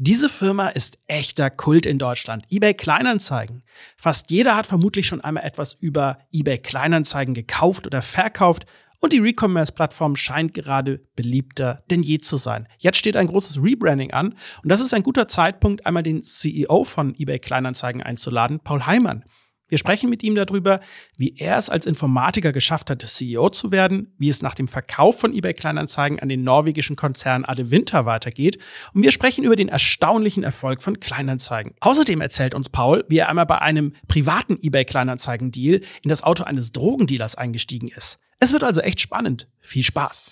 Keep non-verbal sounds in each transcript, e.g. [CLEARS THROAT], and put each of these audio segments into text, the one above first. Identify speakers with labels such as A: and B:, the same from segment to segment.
A: Diese Firma ist echter Kult in Deutschland. eBay Kleinanzeigen. Fast jeder hat vermutlich schon einmal etwas über eBay Kleinanzeigen gekauft oder verkauft und die Recommerce-Plattform scheint gerade beliebter denn je zu sein. Jetzt steht ein großes Rebranding an und das ist ein guter Zeitpunkt, einmal den CEO von eBay Kleinanzeigen einzuladen, Paul Heimann. Wir sprechen mit ihm darüber, wie er es als Informatiker geschafft hat, CEO zu werden, wie es nach dem Verkauf von eBay Kleinanzeigen an den norwegischen Konzern Ade Winter weitergeht und wir sprechen über den erstaunlichen Erfolg von Kleinanzeigen. Außerdem erzählt uns Paul, wie er einmal bei einem privaten eBay Kleinanzeigen Deal in das Auto eines Drogendealers eingestiegen ist. Es wird also echt spannend. Viel Spaß!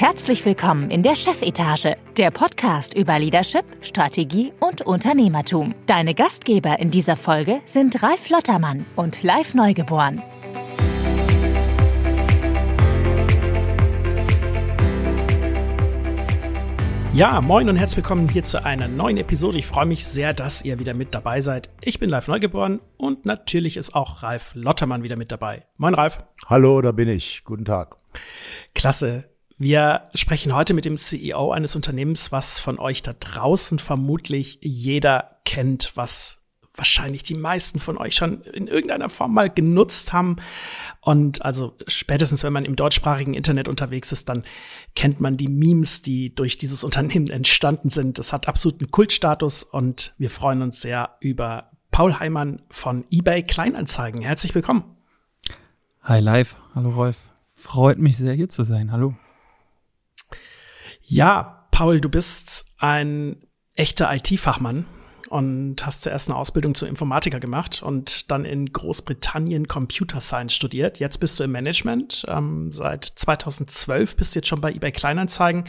B: Herzlich willkommen in der Chefetage, der Podcast über Leadership, Strategie und Unternehmertum. Deine Gastgeber in dieser Folge sind Ralf Lottermann und Live Neugeboren.
A: Ja, moin und herzlich willkommen hier zu einer neuen Episode. Ich freue mich sehr, dass ihr wieder mit dabei seid. Ich bin Live Neugeboren und natürlich ist auch Ralf Lottermann wieder mit dabei. Moin Ralf.
C: Hallo, da bin ich. Guten Tag.
A: Klasse. Wir sprechen heute mit dem CEO eines Unternehmens, was von euch da draußen vermutlich jeder kennt, was wahrscheinlich die meisten von euch schon in irgendeiner Form mal genutzt haben. Und also spätestens, wenn man im deutschsprachigen Internet unterwegs ist, dann kennt man die Memes, die durch dieses Unternehmen [LAUGHS] entstanden sind. Es hat absoluten Kultstatus und wir freuen uns sehr über Paul Heimann von eBay Kleinanzeigen. Herzlich willkommen.
D: Hi live, hallo Rolf. Freut mich sehr hier zu sein. Hallo.
A: Ja, Paul, du bist ein echter IT-Fachmann und hast zuerst eine Ausbildung zum Informatiker gemacht und dann in Großbritannien Computer Science studiert. Jetzt bist du im Management. Ähm, seit 2012 bist du jetzt schon bei eBay Kleinanzeigen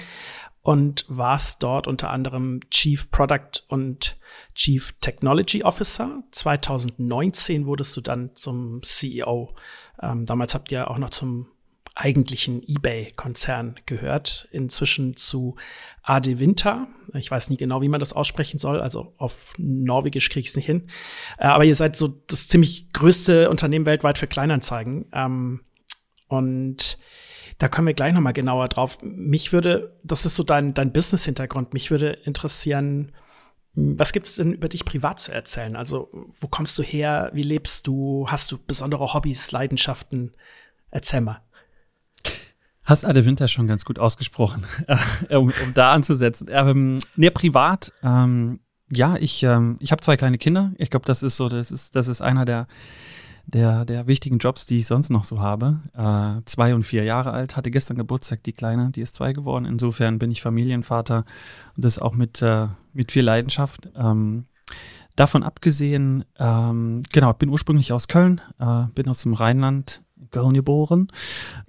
A: und warst dort unter anderem Chief Product und Chief Technology Officer. 2019 wurdest du dann zum CEO. Ähm, damals habt ihr auch noch zum eigentlichen eBay-Konzern gehört, inzwischen zu AD Winter. Ich weiß nie genau, wie man das aussprechen soll, also auf Norwegisch kriege ich es nicht hin. Äh, aber ihr seid so das ziemlich größte Unternehmen weltweit für Kleinanzeigen. Ähm, und da kommen wir gleich noch mal genauer drauf. Mich würde, das ist so dein, dein Business-Hintergrund, mich würde interessieren, was gibt's denn über dich privat zu erzählen? Also, wo kommst du her? Wie lebst du? Hast du besondere Hobbys, Leidenschaften? Erzähl mal.
D: Hast Ade Winter schon ganz gut ausgesprochen, [LAUGHS] um, um, da anzusetzen. Ähm, nee, privat, ähm, ja, ich, ähm, ich habe zwei kleine Kinder. Ich glaube, das ist so, das ist, das ist einer der, der, der wichtigen Jobs, die ich sonst noch so habe. Äh, zwei und vier Jahre alt, hatte gestern Geburtstag, die Kleine, die ist zwei geworden. Insofern bin ich Familienvater und das auch mit, äh, mit viel Leidenschaft. Ähm, davon abgesehen, ähm, genau, bin ursprünglich aus Köln, äh, bin aus dem Rheinland, Köln geboren,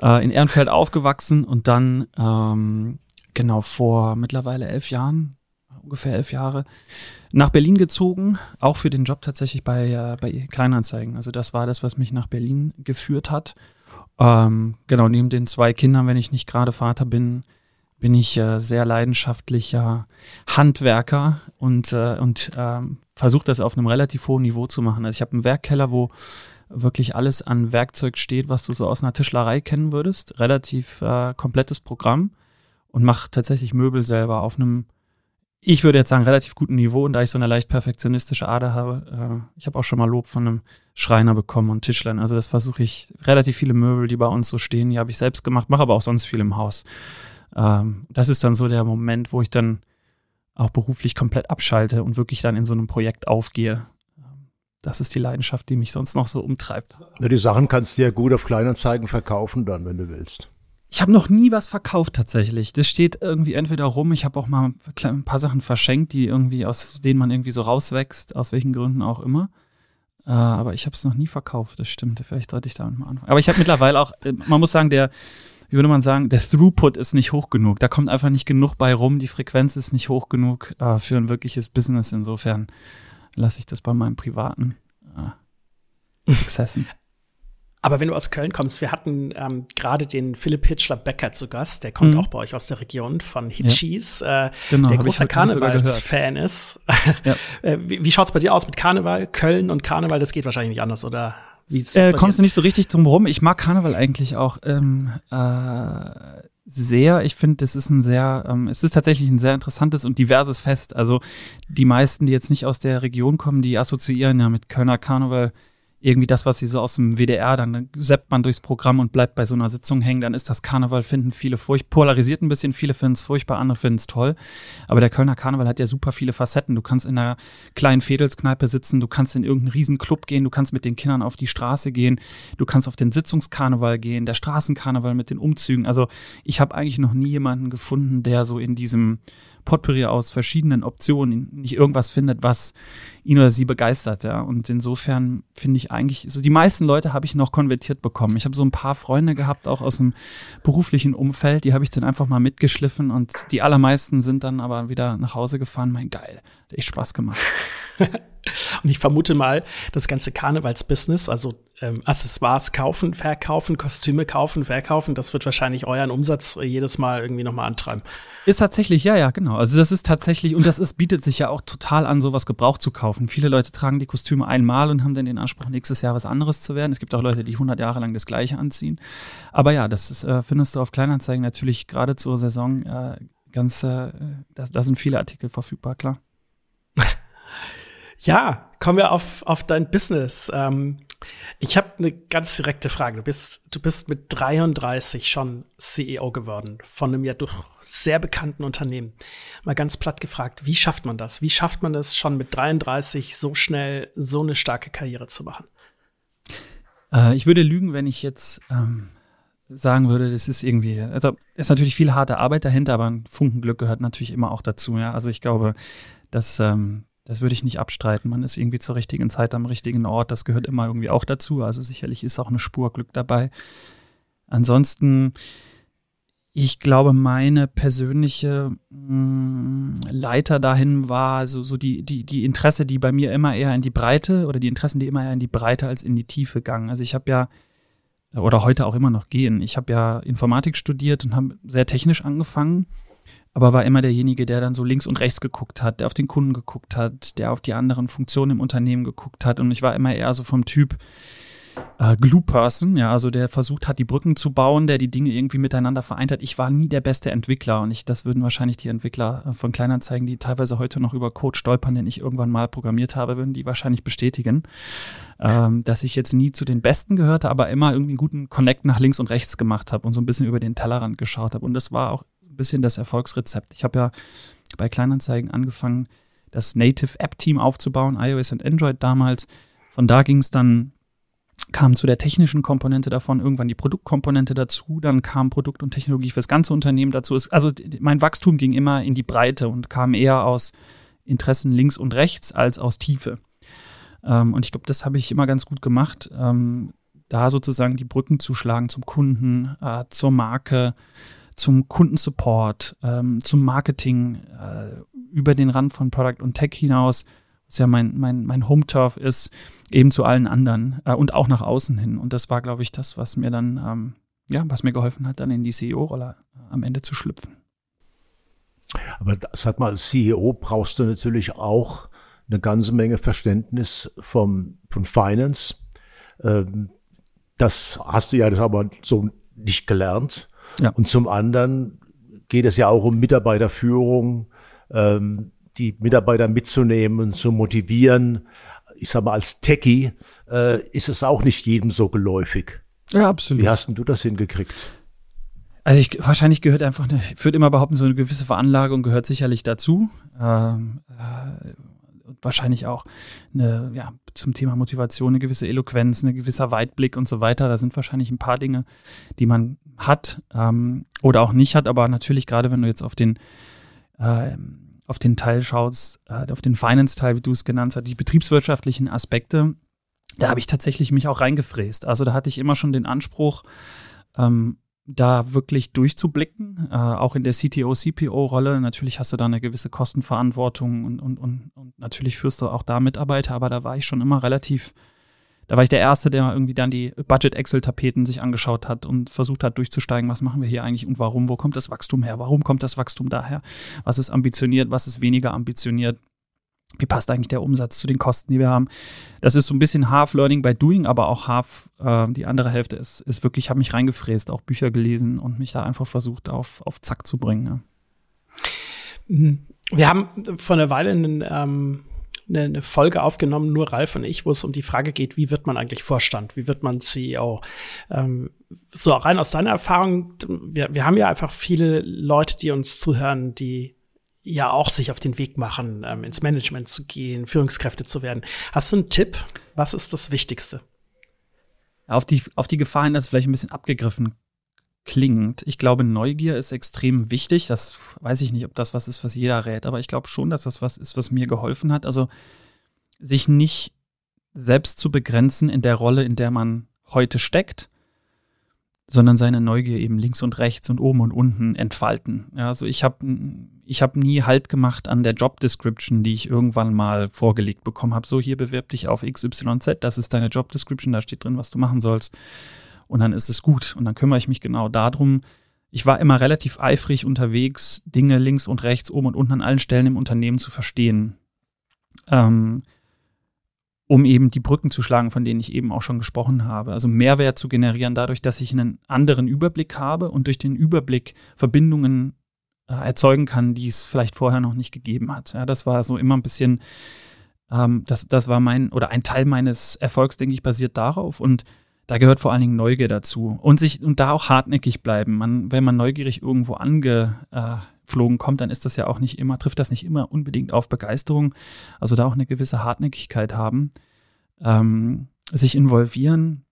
D: äh, in Ehrenfeld aufgewachsen und dann ähm, genau vor mittlerweile elf Jahren, ungefähr elf Jahre, nach Berlin gezogen, auch für den Job tatsächlich bei, äh, bei Kleinanzeigen. Also das war das, was mich nach Berlin geführt hat. Ähm, genau, neben den zwei Kindern, wenn ich nicht gerade Vater bin, bin ich äh, sehr leidenschaftlicher Handwerker und, äh, und ähm, versuche das auf einem relativ hohen Niveau zu machen. Also ich habe einen Werkkeller, wo wirklich alles an Werkzeug steht, was du so aus einer Tischlerei kennen würdest. Relativ äh, komplettes Programm und mache tatsächlich Möbel selber auf einem, ich würde jetzt sagen, relativ guten Niveau. Und da ich so eine leicht perfektionistische Ader habe, äh, ich habe auch schon mal Lob von einem Schreiner bekommen und Tischlern. Also das versuche ich, relativ viele Möbel, die bei uns so stehen, die habe ich selbst gemacht, mache aber auch sonst viel im Haus. Ähm, das ist dann so der Moment, wo ich dann auch beruflich komplett abschalte und wirklich dann in so einem Projekt aufgehe das ist die Leidenschaft, die mich sonst noch so umtreibt.
C: Ja, die Sachen kannst du ja gut auf Kleinanzeigen verkaufen dann, wenn du willst.
D: Ich habe noch nie was verkauft tatsächlich. Das steht irgendwie entweder rum. Ich habe auch mal ein paar Sachen verschenkt, die irgendwie aus denen man irgendwie so rauswächst, aus welchen Gründen auch immer. Äh, aber ich habe es noch nie verkauft. Das stimmt. Vielleicht sollte ich damit mal anfangen. Aber ich habe mittlerweile auch, äh, man muss sagen, der, wie würde man sagen, der Throughput ist nicht hoch genug. Da kommt einfach nicht genug bei rum. Die Frequenz ist nicht hoch genug äh, für ein wirkliches Business. Insofern lasse ich das bei meinem privaten äh, Exzessen. [LAUGHS]
A: Aber wenn du aus Köln kommst, wir hatten ähm, gerade den Philipp Hitchler Becker zu Gast, der kommt mhm. auch bei euch aus der Region von Hitchis, ja. äh, genau, der großer Karnevalsfan ist. Ja. [LAUGHS] Äh, wie, wie schaut's bei dir aus mit Karneval? Köln und Karneval, das geht wahrscheinlich nicht anders, oder?
D: Wie äh, kommst du nicht so richtig drum rum? Ich mag Karneval eigentlich auch. Ähm, äh, sehr. Ich finde, es ist ein sehr, ähm, es ist tatsächlich ein sehr interessantes und diverses Fest. Also die meisten, die jetzt nicht aus der Region kommen, die assoziieren ja mit Kölner Karneval irgendwie das, was sie so aus dem WDR, dann seppt man durchs Programm und bleibt bei so einer Sitzung hängen, dann ist das Karneval, finden viele furchtbar, polarisiert ein bisschen, viele finden es furchtbar, andere finden es toll. Aber der Kölner Karneval hat ja super viele Facetten. Du kannst in einer kleinen Fädelskneipe sitzen, du kannst in irgendeinen Riesenclub gehen, du kannst mit den Kindern auf die Straße gehen, du kannst auf den Sitzungskarneval gehen, der Straßenkarneval mit den Umzügen. Also ich habe eigentlich noch nie jemanden gefunden, der so in diesem Potpourri aus verschiedenen Optionen nicht irgendwas findet, was ihn oder sie begeistert, ja. Und insofern finde ich eigentlich, so die meisten Leute habe ich noch konvertiert bekommen. Ich habe so ein paar Freunde gehabt, auch aus dem beruflichen Umfeld, die habe ich dann einfach mal mitgeschliffen und die allermeisten sind dann aber wieder nach Hause gefahren. Mein geil, hat echt Spaß gemacht. [LAUGHS]
A: Und ich vermute mal, das ganze Karnevalsbusiness, also ähm, Accessoires kaufen, verkaufen, Kostüme kaufen, verkaufen, das wird wahrscheinlich euren Umsatz jedes Mal irgendwie nochmal antreiben.
D: Ist tatsächlich, ja, ja, genau. Also das ist tatsächlich, und das ist, bietet sich ja auch total an, sowas Gebrauch zu kaufen. Viele Leute tragen die Kostüme einmal und haben dann den Anspruch, nächstes Jahr was anderes zu werden. Es gibt auch Leute, die 100 Jahre lang das Gleiche anziehen. Aber ja, das ist, äh, findest du auf Kleinanzeigen natürlich gerade zur Saison äh, ganz, äh, da, da sind viele Artikel verfügbar, klar. [LAUGHS]
A: Ja, kommen wir auf, auf dein Business. Ähm, ich habe eine ganz direkte Frage. Du bist, du bist mit 33 schon CEO geworden von einem ja doch sehr bekannten Unternehmen. Mal ganz platt gefragt, wie schafft man das? Wie schafft man es schon mit 33 so schnell so eine starke Karriere zu machen?
D: Äh, ich würde lügen, wenn ich jetzt ähm, sagen würde, das ist irgendwie, also ist natürlich viel harte Arbeit dahinter, aber ein Funkenglück gehört natürlich immer auch dazu. Ja, also ich glaube, dass ähm, das würde ich nicht abstreiten. Man ist irgendwie zur richtigen Zeit am richtigen Ort. Das gehört immer irgendwie auch dazu. Also sicherlich ist auch eine Spur Glück dabei. Ansonsten, ich glaube, meine persönliche mh, mm, Leiter dahin war so, so die, die, die Interesse, die bei mir immer eher in die Breite oder die Interessen, die immer eher in die Breite als in die Tiefe gangen. Also ich habe ja oder heute auch immer noch gehen. Ich habe ja Informatik studiert und habe sehr technisch angefangen aber war immer derjenige, der dann so links und rechts geguckt hat, der auf den Kunden geguckt hat, der auf die anderen Funktionen im Unternehmen geguckt hat. Und ich war immer eher so vom Typ äh, Glue-Person, ja, also der versucht hat, die Brücken zu bauen, der die Dinge irgendwie miteinander vereint hat. Ich war nie der beste Entwickler und ich, das würden wahrscheinlich die Entwickler äh, von Kleinanzeigen, die teilweise heute noch über Code stolpern, den ich irgendwann mal programmiert habe, würden die wahrscheinlich bestätigen, ähm, dass ich jetzt nie zu den Besten gehörte, aber immer irgendwie einen guten Connect nach links und rechts gemacht habe und so ein bisschen über den Tellerrand geschaut habe. Und das war auch ein bisschen das Erfolgsrezept. Ich habe ja bei Kleinanzeigen angefangen, das Native App Team aufzubauen, iOS und Android damals. Von da ging es dann, kam zu der technischen Komponente davon irgendwann die Produktkomponente dazu, dann kam Produkt und Technologie fürs ganze Unternehmen dazu. Also mein Wachstum ging immer in die Breite und kam eher aus Interessen links und rechts als aus Tiefe. Ähm, und ich glaube, das habe ich immer ganz gut gemacht, ähm, da sozusagen die Brücken zu schlagen zum Kunden, äh, zur Marke, zum Kundensupport, ähm, zum Marketing äh, über den Rand von Product und Tech hinaus, was ja mein, mein, mein Home-Turf ist, eben zu allen anderen äh, und auch nach außen hin. Und das war, glaube ich, das, was mir dann, ähm, ja, was mir geholfen hat, dann in die CEO-Rolle äh, am Ende zu schlüpfen.
C: Aber sag mal, als CEO brauchst du natürlich auch eine ganze Menge Verständnis vom, von Finance. Ähm, das hast du ja das aber so nicht gelernt. Ja. Und zum anderen geht es ja auch um Mitarbeiterführung, ähm, die Mitarbeiter mitzunehmen und zu motivieren. Ich sag mal, als Techie äh, ist es auch nicht jedem so geläufig.
D: Ja, absolut.
C: Wie hast denn du das hingekriegt?
D: Also ich, wahrscheinlich gehört einfach, eine, ich würde immer behaupten, so eine gewisse Veranlagung gehört sicherlich dazu. Ähm, äh, wahrscheinlich auch eine, ja, zum Thema Motivation eine gewisse Eloquenz, ein gewisser Weitblick und so weiter. Da sind wahrscheinlich ein paar Dinge, die man hat ähm, oder auch nicht hat, aber natürlich gerade wenn du jetzt auf den äh, auf den Teil schaust, äh, auf den Finance-Teil, wie du es genannt hast, die betriebswirtschaftlichen Aspekte, da habe ich tatsächlich mich auch reingefräst. Also da hatte ich immer schon den Anspruch, ähm, da wirklich durchzublicken, äh, auch in der CTO-CPO-Rolle. Natürlich hast du da eine gewisse Kostenverantwortung und, und, und, und natürlich führst du auch da Mitarbeiter, aber da war ich schon immer relativ, da war ich der Erste, der irgendwie dann die Budget-Excel-Tapeten sich angeschaut hat und versucht hat durchzusteigen, was machen wir hier eigentlich und warum, wo kommt das Wachstum her, warum kommt das Wachstum daher, was ist ambitioniert, was ist weniger ambitioniert. Wie passt eigentlich der Umsatz zu den Kosten, die wir haben. Das ist so ein bisschen half Learning by Doing, aber auch half, äh, die andere Hälfte ist, ist wirklich, ich habe mich reingefräst, auch Bücher gelesen und mich da einfach versucht, auf, auf Zack zu bringen.
A: Mhm. Wir haben vor einer Weile einen, ähm, eine, eine Folge aufgenommen, nur Ralf und ich, wo es um die Frage geht, wie wird man eigentlich Vorstand, wie wird man CEO? Ähm, so rein aus deiner Erfahrung, wir, wir haben ja einfach viele Leute, die uns zuhören, die ja auch sich auf den Weg machen, ähm, ins Management zu gehen, Führungskräfte zu werden. Hast du einen Tipp? Was ist das Wichtigste?
D: Auf die, auf die Gefahr hin, dass es vielleicht ein bisschen abgegriffen klingt. Ich glaube, Neugier ist extrem wichtig. Das weiß ich nicht, ob das was ist, was jeder rät, aber ich glaube schon, dass das was ist, was mir geholfen hat. Also sich nicht selbst zu begrenzen in der Rolle, in der man heute steckt, sondern seine Neugier eben links und rechts und oben und unten entfalten. Ja, also ich habe ich hab nie Halt gemacht an der Job Description, die ich irgendwann mal vorgelegt bekommen habe. So, hier bewirb dich auf XYZ, das ist deine Job Description, da steht drin, was du machen sollst. Und dann ist es gut. Und dann kümmere ich mich genau darum. Ich war immer relativ eifrig unterwegs, Dinge links und rechts, oben und unten an allen Stellen im Unternehmen zu verstehen. Ähm, um eben die Brücken zu schlagen, von denen ich eben auch schon gesprochen habe. Also Mehrwert zu generieren dadurch, dass ich einen anderen Überblick habe und durch den Überblick Verbindungen äh, erzeugen kann, die es vielleicht vorher noch nicht gegeben hat. Ja, das war so immer ein bisschen, ähm, das, das war mein, oder ein Teil meines Erfolgs, denke ich, basiert darauf. Und da gehört vor allen Dingen Neugier dazu. Und sich, und da auch hartnäckig bleiben. Man, wenn man neugierig irgendwo angeflogen kommt, dann ist das ja auch nicht immer, trifft das nicht immer unbedingt auf Begeisterung. Also da auch eine gewisse Hartnäckigkeit haben ähm, sich involvieren,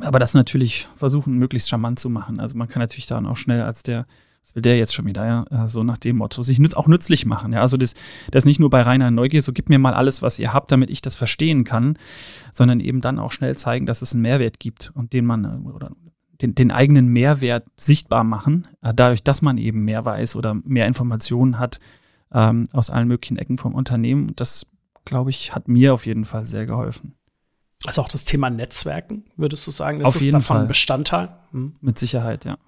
D: aber das natürlich versuchen, möglichst charmant zu machen. Also man kann natürlich dann auch schnell als der, was will der jetzt schon wieder, ja, äh, so nach dem Motto, sich auch nützlich machen. Ja, also das, das nicht nur bei reiner Neugier, so gib mir mal alles, was ihr habt, damit ich das verstehen kann, sondern eben dann auch schnell zeigen, dass es einen Mehrwert gibt und den man äh, oder den, den eigenen Mehrwert sichtbar machen, äh, dadurch, dass man eben mehr weiß oder mehr Informationen hat ähm, aus allen möglichen Ecken vom Unternehmen. Das glaube ich, hat mir auf jeden Fall sehr geholfen.
A: Also auch das Thema Netzwerken, würdest du sagen,
D: das auf ist jeden davon Fall.
A: Bestandteil? Hm.
D: Mit Sicherheit, ja.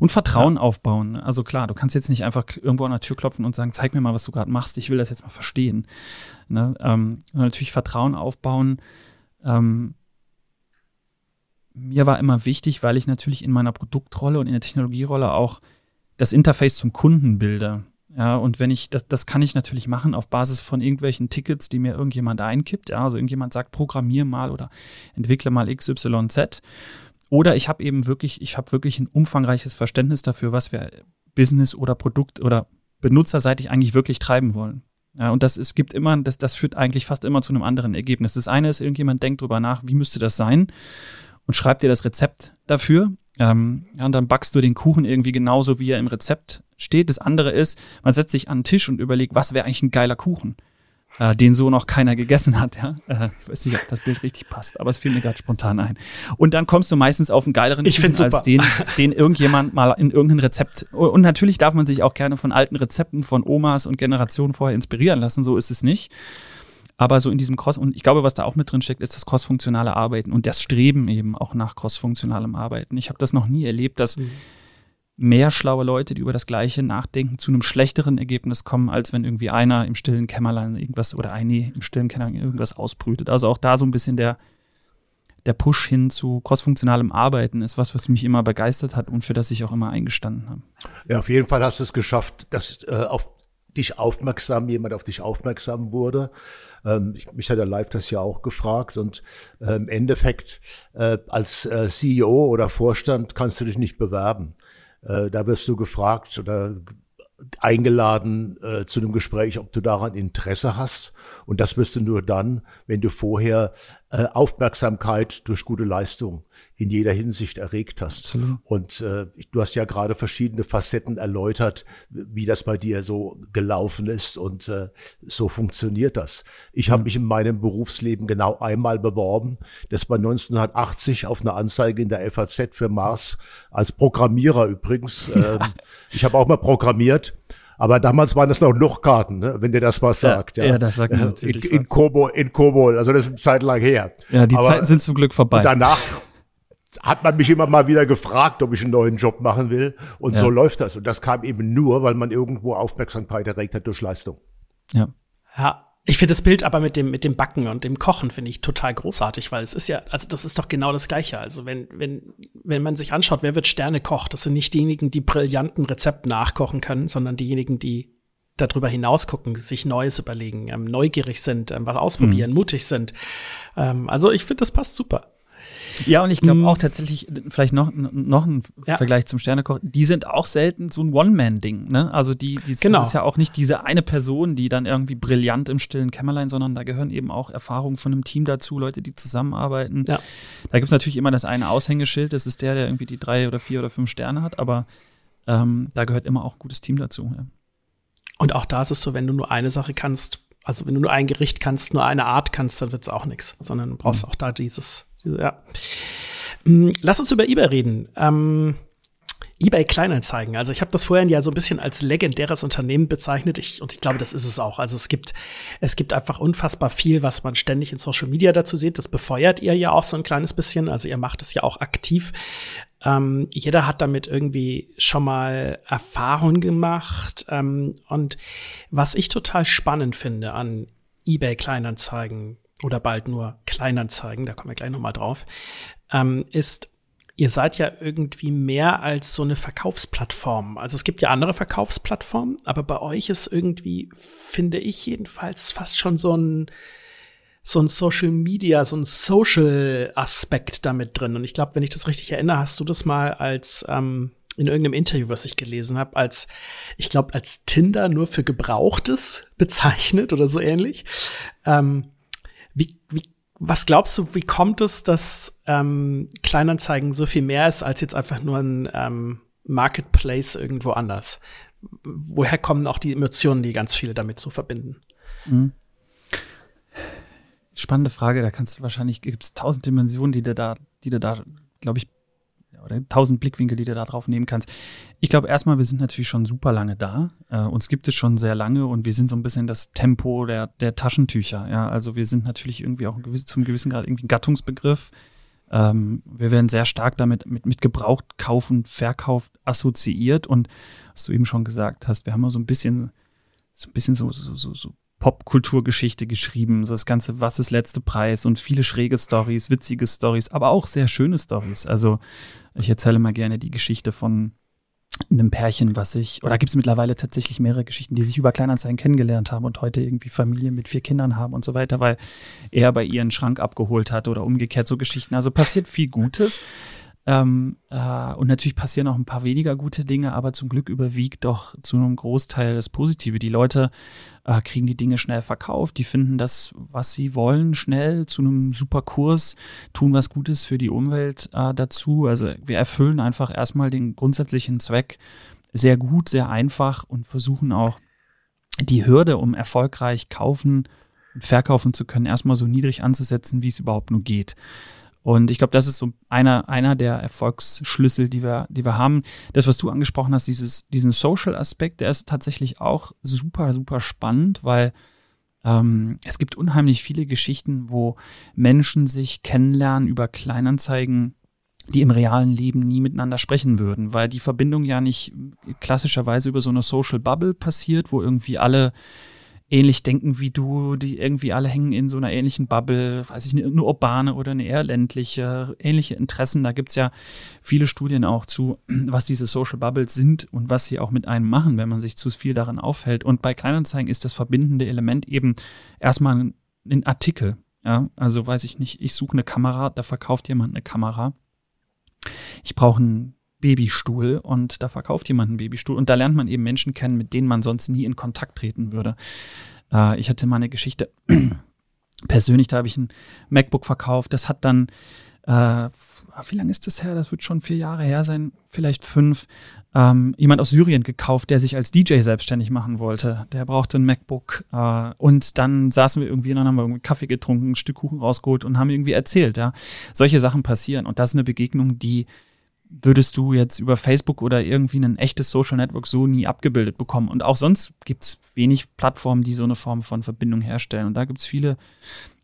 D: Und Vertrauen ja. aufbauen. Also klar, du kannst jetzt nicht einfach irgendwo an der Tür klopfen und sagen, zeig mir mal, was du gerade machst, ich will das jetzt mal verstehen. Ne? Ähm, natürlich Vertrauen aufbauen. Ähm, mir war immer wichtig, weil ich natürlich in meiner Produktrolle und in der Technologierolle auch das Interface zum Kunden bilde. Ja, und wenn ich, das, das kann ich natürlich machen auf Basis von irgendwelchen Tickets, die mir irgendjemand einkippt. Ja, also irgendjemand sagt, programmier mal oder entwickle mal XYZ. Oder ich habe eben wirklich, ich habe wirklich ein umfangreiches Verständnis dafür, was wir Business oder Produkt oder benutzerseitig eigentlich wirklich treiben wollen. Ja, und das es gibt immer, das, das führt eigentlich fast immer zu einem anderen Ergebnis. Das eine ist, irgendjemand denkt drüber nach, wie müsste das sein und schreibt dir das Rezept dafür. Ähm, ja, und dann backst du den Kuchen irgendwie genauso, wie er im Rezept steht. Das andere ist, man setzt sich an den Tisch und überlegt, was wäre eigentlich ein geiler Kuchen, äh, den so noch keiner gegessen hat. Ja? Äh, ich weiß nicht, ob das Bild richtig passt, aber es fiel mir gerade spontan ein. Und dann kommst du meistens auf einen geileren
A: ich Kuchen
D: als den, [LAUGHS] den irgendjemand mal in irgendein Rezept. Und natürlich darf man sich auch gerne von alten Rezepten von Omas und Generationen vorher inspirieren lassen. So ist es nicht. Aber so in diesem Cross, und ich glaube, was da auch mit drin steckt, ist das crossfunktionale Arbeiten und das Streben eben auch nach crossfunktionalem Arbeiten. Ich habe das noch nie erlebt, dass mhm. Mehr schlaue Leute, die über das Gleiche nachdenken, zu einem schlechteren Ergebnis kommen, als wenn irgendwie einer im stillen Kämmerlein irgendwas oder eine im stillen Kämmerlein irgendwas ausbrütet. Also auch da so ein bisschen der, der Push hin zu crossfunktionalem Arbeiten ist was, was mich immer begeistert hat und für das ich auch immer eingestanden habe.
C: Ja, auf jeden Fall hast du es geschafft, dass äh, auf dich aufmerksam, jemand auf dich aufmerksam wurde. Ähm, ich, mich hat der Live das ja auch gefragt und äh, im Endeffekt äh, als äh, CEO oder Vorstand kannst du dich nicht bewerben. Äh, da wirst du gefragt oder eingeladen äh, zu einem Gespräch, ob du daran Interesse hast. Und das wirst du nur dann, wenn du vorher äh, Aufmerksamkeit durch gute Leistung in jeder Hinsicht erregt hast. Absolut. Und äh, du hast ja gerade verschiedene Facetten erläutert, wie das bei dir so gelaufen ist und äh, so funktioniert das. Ich habe mich in meinem Berufsleben genau einmal beworben. Das war 1980 auf eine Anzeige in der FAZ für Mars als Programmierer übrigens. Ähm, ich habe auch mal programmiert. Aber damals waren das noch Lochkarten, ne? wenn dir das was sagt.
D: Ja, ja. ja das sagt mir
C: natürlich. In, in, Kobo, in Kobol, also das ist eine Zeit lang her.
D: Ja, die Aber Zeiten sind zum Glück vorbei.
C: Danach hat man mich immer mal wieder gefragt, ob ich einen neuen Job machen will. Und ja. so läuft das. Und das kam eben nur, weil man irgendwo Aufmerksamkeit erregt hat durch Leistung.
D: Ja.
A: Ja, Ich finde das Bild aber mit dem, mit dem Backen und dem Kochen finde ich total großartig, weil es ist ja, also das ist doch genau das Gleiche. Also wenn, wenn, wenn man sich anschaut, wer wird Sterne kocht, das sind nicht diejenigen, die brillanten Rezept nachkochen können, sondern diejenigen, die darüber hinaus gucken, sich Neues überlegen, ähm, neugierig sind, ähm, was ausprobieren, mhm. mutig sind. Ähm, also ich finde, das passt super.
D: Ja, und ich glaube mm. auch tatsächlich, vielleicht noch, noch ein ja. Vergleich zum Sternekoch, die sind auch selten so ein One-Man-Ding. Ne? Also die, die genau. das ist ja auch nicht diese eine Person, die dann irgendwie brillant im stillen Kämmerlein, sondern da gehören eben auch Erfahrungen von einem Team dazu, Leute, die zusammenarbeiten. Ja. Da gibt es natürlich immer das eine Aushängeschild, das ist der, der irgendwie die drei oder vier oder fünf Sterne hat, aber ähm, da gehört immer auch ein gutes Team dazu. Ja.
A: Und auch da ist es so, wenn du nur eine Sache kannst, also wenn du nur ein Gericht kannst, nur eine Art kannst, dann wird es auch nichts, sondern du brauchst mhm. auch da dieses ja. Mm, lass uns über eBay reden. Ähm, eBay Kleinanzeigen. Also ich habe das vorhin ja so ein bisschen als legendäres Unternehmen bezeichnet. Ich, und ich glaube, das ist es auch. Also es gibt, es gibt einfach unfassbar viel, was man ständig in Social Media dazu sieht. Das befeuert ihr ja auch so ein kleines bisschen. Also ihr macht es ja auch aktiv. Ähm, jeder hat damit irgendwie schon mal Erfahrung gemacht. Ähm, und was ich total spannend finde an eBay Kleinanzeigen, oder bald nur Kleinanzeigen, da kommen wir gleich nochmal drauf, ähm, ist, ihr seid ja irgendwie mehr als so eine Verkaufsplattform. Also es gibt ja andere Verkaufsplattformen, aber bei euch ist irgendwie, finde ich jedenfalls, fast schon so ein, so ein Social Media, so ein Social Aspekt damit drin. Und ich glaube, wenn ich das richtig erinnere, hast du das mal als ähm, in irgendeinem Interview, was ich gelesen habe, als ich glaube als Tinder nur für Gebrauchtes bezeichnet oder so ähnlich. Ähm, wie, wie, was glaubst du, wie kommt es, dass ähm, Kleinanzeigen so viel mehr ist als jetzt einfach nur ein ähm, Marketplace irgendwo anders? Woher kommen auch die Emotionen, die ganz viele damit so verbinden? Mhm.
D: Spannende Frage, da kannst du wahrscheinlich, gibt es tausend Dimensionen, die du da, die du da, glaube ich, oder tausend Blickwinkel, die du da drauf nehmen kannst. Ich glaube erstmal, wir sind natürlich schon super lange da. Äh, uns gibt es schon sehr lange und wir sind so ein bisschen das Tempo der, der Taschentücher. Ja, also wir sind natürlich irgendwie auch gewiss, zum gewissen Grad irgendwie ein Gattungsbegriff. Ähm, wir werden sehr stark damit mit, mit gebraucht kaufen, verkauft assoziiert und was du eben schon gesagt hast, wir haben so ein bisschen so ein bisschen so, so, so, so Popkulturgeschichte geschrieben. So das Ganze, was ist letzte Preis und viele schräge Stories, witzige Stories, aber auch sehr schöne Stories. Also ich erzähle mal gerne die Geschichte von einem Pärchen, was sich, oder gibt es mittlerweile tatsächlich mehrere Geschichten, die sich über Kleinanzeigen kennengelernt haben und heute irgendwie Familie mit vier Kindern haben und so weiter, weil er bei ihren Schrank abgeholt hat oder umgekehrt so Geschichten. Also passiert viel Gutes. Ähm, äh, und natürlich passieren auch ein paar weniger gute Dinge, aber zum Glück überwiegt doch zu einem Großteil das Positive. Die Leute äh, kriegen die Dinge schnell verkauft, die finden das, was sie wollen, schnell zu einem super Kurs, tun was Gutes für die Umwelt äh, dazu. Also wir erfüllen einfach erstmal den grundsätzlichen Zweck sehr gut, sehr einfach und versuchen auch die Hürde, um erfolgreich kaufen und verkaufen zu können, erstmal so niedrig anzusetzen, wie es überhaupt nur geht. Und ich glaube, das ist so einer, einer der Erfolgsschlüssel, die wir, die wir haben. Das, was du angesprochen hast, dieses, diesen Social-Aspekt, der ist tatsächlich auch super, super spannend, weil ähm, es gibt unheimlich viele Geschichten, wo Menschen sich kennenlernen über Kleinanzeigen, die im realen Leben nie miteinander sprechen würden, weil die Verbindung ja nicht klassischerweise über so eine Social Bubble passiert, wo irgendwie alle ähnlich denken wie du, die irgendwie alle hängen in so einer ähnlichen Bubble, weiß ich nicht, eine urbane oder eine eher ländliche, ähnliche Interessen. Da gibt's ja viele Studien auch zu, was diese Social Bubbles sind und was sie auch mit einem machen, wenn man sich zu viel daran aufhält. Und bei Kleinanzeigen ist das verbindende Element eben erstmal ein, ein Artikel. Ja, also weiß ich nicht, ich suche eine Kamera, da verkauft jemand eine Kamera. Ich brauche einen Babystuhl und da verkauft jemand einen Babystuhl und da lernt man eben Menschen kennen, mit denen man sonst nie in Kontakt treten würde. Äh, ich hatte mal eine Geschichte, [CLEARS THROAT] persönlich, da habe ich ein MacBook verkauft, das hat dann, äh, wie lange ist das her? Das wird schon vier Jahre her sein, vielleicht fünf. Ähm, jemand aus Syrien gekauft, der sich als DJ selbstständig machen wollte. Der brauchte ein MacBook äh, und dann saßen wir irgendwie und dann haben wir irgendwie Kaffee getrunken, ein Stück Kuchen rausgeholt und haben irgendwie erzählt. Ja, solche Sachen passieren und das ist eine Begegnung, die würdest du jetzt über Facebook oder irgendwie ein echtes Social Network so nie abgebildet bekommen. Und auch sonst gibt es wenig Plattformen, die so eine Form von Verbindung herstellen. Und da gibt es viele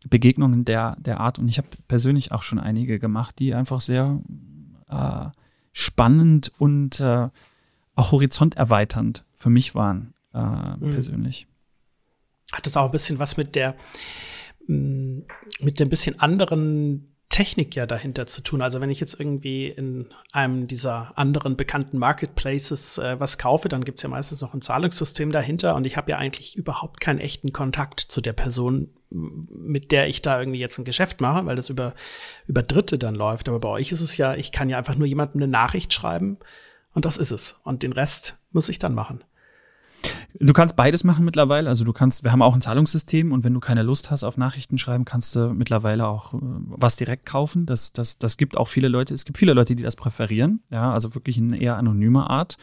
D: Begegnungen der, der Art. Und ich habe persönlich auch schon einige gemacht, die einfach sehr äh, spannend und äh, auch horizonterweiternd für mich waren, äh, mhm. persönlich.
A: hat es auch ein bisschen was mit der, mm, mit der ein bisschen anderen Technik ja dahinter zu tun. Also wenn ich jetzt irgendwie in einem dieser anderen bekannten Marketplaces äh, was kaufe, dann gibt's ja meistens noch ein Zahlungssystem dahinter und ich habe ja eigentlich überhaupt keinen echten Kontakt zu der Person, mit der ich da irgendwie jetzt ein Geschäft mache, weil das über, über Dritte dann läuft. Aber bei euch ist es ja, ich kann ja einfach nur jemandem eine Nachricht schreiben und das ist es. Und den Rest muss ich dann machen.
D: Du kannst beides machen mittlerweile. Also du kannst, wir haben auch ein Zahlungssystem und wenn du keine Lust hast auf Nachrichten schreiben, kannst du mittlerweile auch äh, was direkt kaufen. Das, das, das gibt auch viele Leute. Es gibt viele Leute, die das präferieren. Ja, also wirklich in eher anonymer Art.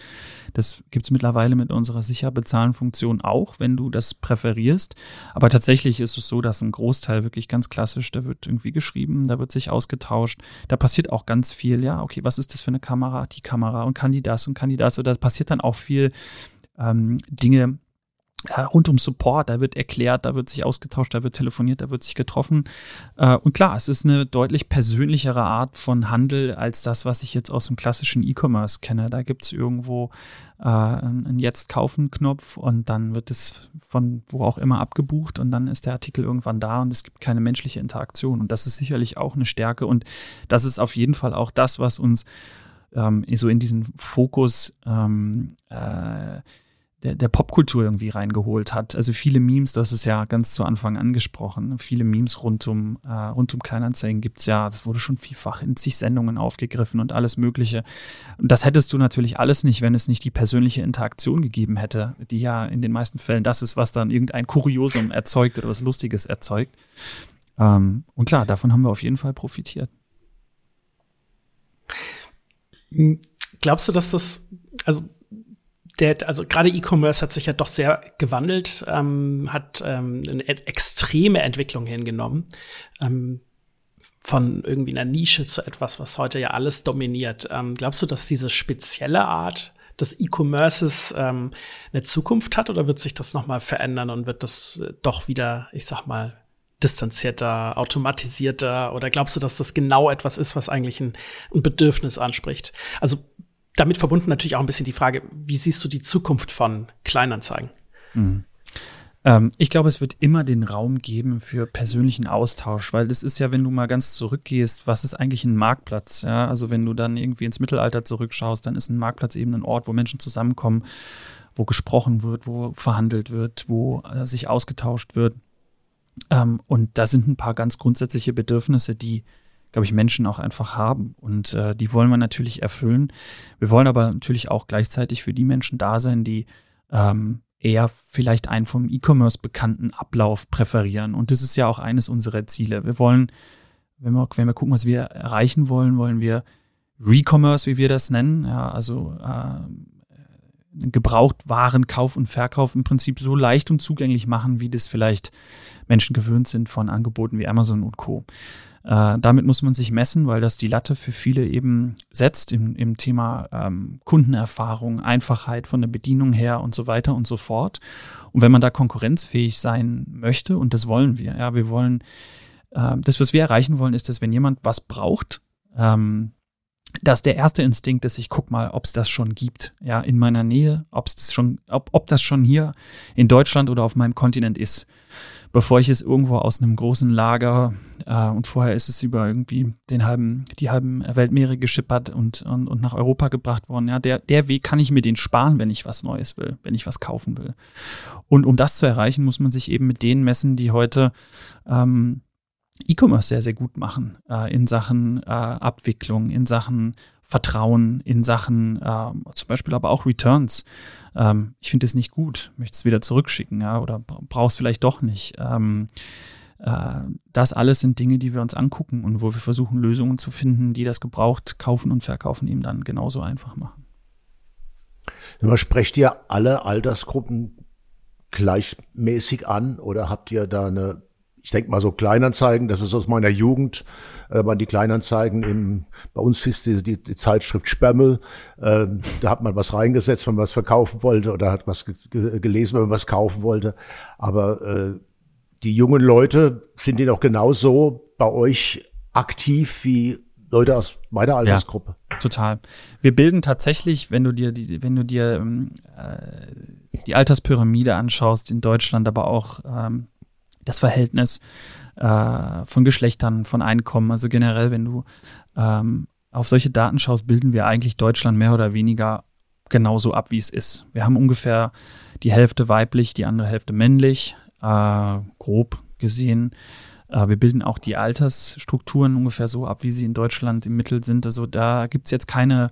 D: Das gibt es mittlerweile mit unserer sicher bezahlen Funktion auch, wenn du das präferierst. Aber tatsächlich ist es so, dass ein Großteil wirklich ganz klassisch, da wird irgendwie geschrieben, da wird sich ausgetauscht. Da passiert auch ganz viel. Ja, okay, was ist das für eine Kamera? Die Kamera und kann die das und kann die das? Oder passiert dann auch viel ähm, Dinge äh, rund um Support, da wird erklärt, da wird sich ausgetauscht, da wird telefoniert, da wird sich getroffen. Äh, und klar, es ist eine deutlich persönlichere Art von Handel als das, was ich jetzt aus dem klassischen E-Commerce kenne. Da gibt es irgendwo äh, einen Jetzt-Kaufen-Knopf und dann wird es von wo auch immer abgebucht und dann ist der Artikel irgendwann da und es gibt keine menschliche Interaktion. Und das ist sicherlich auch eine Stärke und das ist auf jeden Fall auch das, was uns ähm, so in diesen Fokus ähm, äh, der, der Popkultur irgendwie reingeholt hat. Also viele Memes, das ist ja ganz zu Anfang angesprochen, viele Memes rund um, äh, rund um Kleinanzeigen gibt's ja, das wurde schon vielfach in sich Sendungen aufgegriffen und alles Mögliche. Und das hättest du natürlich alles nicht, wenn es nicht die persönliche Interaktion gegeben hätte, die ja in den meisten Fällen das ist, was dann irgendein Kuriosum erzeugt oder was Lustiges erzeugt. Ähm, und klar, davon haben wir auf jeden Fall profitiert.
A: Glaubst du, dass das, also der, also gerade E-Commerce hat sich ja doch sehr gewandelt, ähm, hat ähm, eine extreme Entwicklung hingenommen. Ähm, von irgendwie einer Nische zu etwas, was heute ja alles dominiert. Ähm, glaubst du, dass diese spezielle Art des E-Commerces ähm, eine Zukunft hat oder wird sich das nochmal verändern und wird das äh, doch wieder, ich sag mal, distanzierter, automatisierter oder glaubst du, dass das genau etwas ist, was eigentlich ein, ein Bedürfnis anspricht? Also damit verbunden natürlich auch ein bisschen die Frage, wie siehst du die Zukunft von Kleinanzeigen? Mhm.
D: Ähm, ich glaube, es wird immer den Raum geben für persönlichen Austausch, weil das ist ja, wenn du mal ganz zurückgehst, was ist eigentlich ein Marktplatz? Ja, also wenn du dann irgendwie ins Mittelalter zurückschaust, dann ist ein Marktplatz eben ein Ort, wo Menschen zusammenkommen, wo gesprochen wird, wo verhandelt wird, wo äh, sich ausgetauscht wird. Ähm, und da sind ein paar ganz grundsätzliche Bedürfnisse, die glaube ich, Menschen auch einfach haben. Und äh, die wollen wir natürlich erfüllen. Wir wollen aber natürlich auch gleichzeitig für die Menschen da sein, die ähm, eher vielleicht einen vom E-Commerce bekannten Ablauf präferieren. Und das ist ja auch eines unserer Ziele. Wir wollen, wenn wir, wenn wir gucken, was wir erreichen wollen, wollen wir Recommerce, wie wir das nennen, ja, also äh, Gebrauchtwarenkauf und Verkauf im Prinzip so leicht und zugänglich machen, wie das vielleicht Menschen gewöhnt sind von Angeboten wie Amazon und Co. Äh, damit muss man sich messen, weil das die Latte für viele eben setzt im, im Thema ähm, Kundenerfahrung, Einfachheit von der Bedienung her und so weiter und so fort. Und wenn man da konkurrenzfähig sein möchte, und das wollen wir, ja, wir wollen, äh, das, was wir erreichen wollen, ist, dass wenn jemand was braucht, ähm, dass der erste Instinkt ist, ich guck mal, ob es das schon gibt, ja, in meiner Nähe, ob es das schon, ob, ob das schon hier in Deutschland oder auf meinem Kontinent ist bevor ich es irgendwo aus einem großen Lager äh, und vorher ist es über irgendwie den halben, die halben Weltmeere geschippert und, und, und nach Europa gebracht worden. Ja, der, der Weg kann ich mir den sparen, wenn ich was Neues will, wenn ich was kaufen will. Und um das zu erreichen, muss man sich eben mit denen messen, die heute ähm, E-Commerce sehr, sehr gut machen äh, in Sachen äh, Abwicklung, in Sachen Vertrauen, in Sachen äh, zum Beispiel aber auch Returns. Ähm, ich finde es nicht gut, möchte es wieder zurückschicken, ja, oder brauchst vielleicht doch nicht. Ähm, äh, das alles sind Dinge, die wir uns angucken und wo wir versuchen, Lösungen zu finden, die das gebraucht kaufen und verkaufen eben dann genauso einfach machen.
C: Man sprecht ihr alle Altersgruppen gleichmäßig an oder habt ihr da eine ich denke mal so Kleinanzeigen, das ist aus meiner Jugend, äh, waren die Kleinanzeigen im, bei uns ist die, die, die Zeitschrift Spermel, äh, da hat man was reingesetzt, wenn man was verkaufen wollte oder hat was gelesen, wenn man was kaufen wollte. Aber äh, die jungen Leute, sind die noch genauso bei euch aktiv wie Leute aus meiner Altersgruppe?
D: Ja, total. Wir bilden tatsächlich, wenn du dir die, wenn du dir ähm, äh, die Alterspyramide anschaust in Deutschland, aber auch ähm, das Verhältnis äh, von Geschlechtern, von Einkommen, also generell, wenn du ähm, auf solche Daten schaust, bilden wir eigentlich Deutschland mehr oder weniger genauso ab, wie es ist. Wir haben ungefähr die Hälfte weiblich, die andere Hälfte männlich, äh, grob gesehen. Äh, wir bilden auch die Altersstrukturen ungefähr so ab, wie sie in Deutschland im Mittel sind. Also da gibt es jetzt keine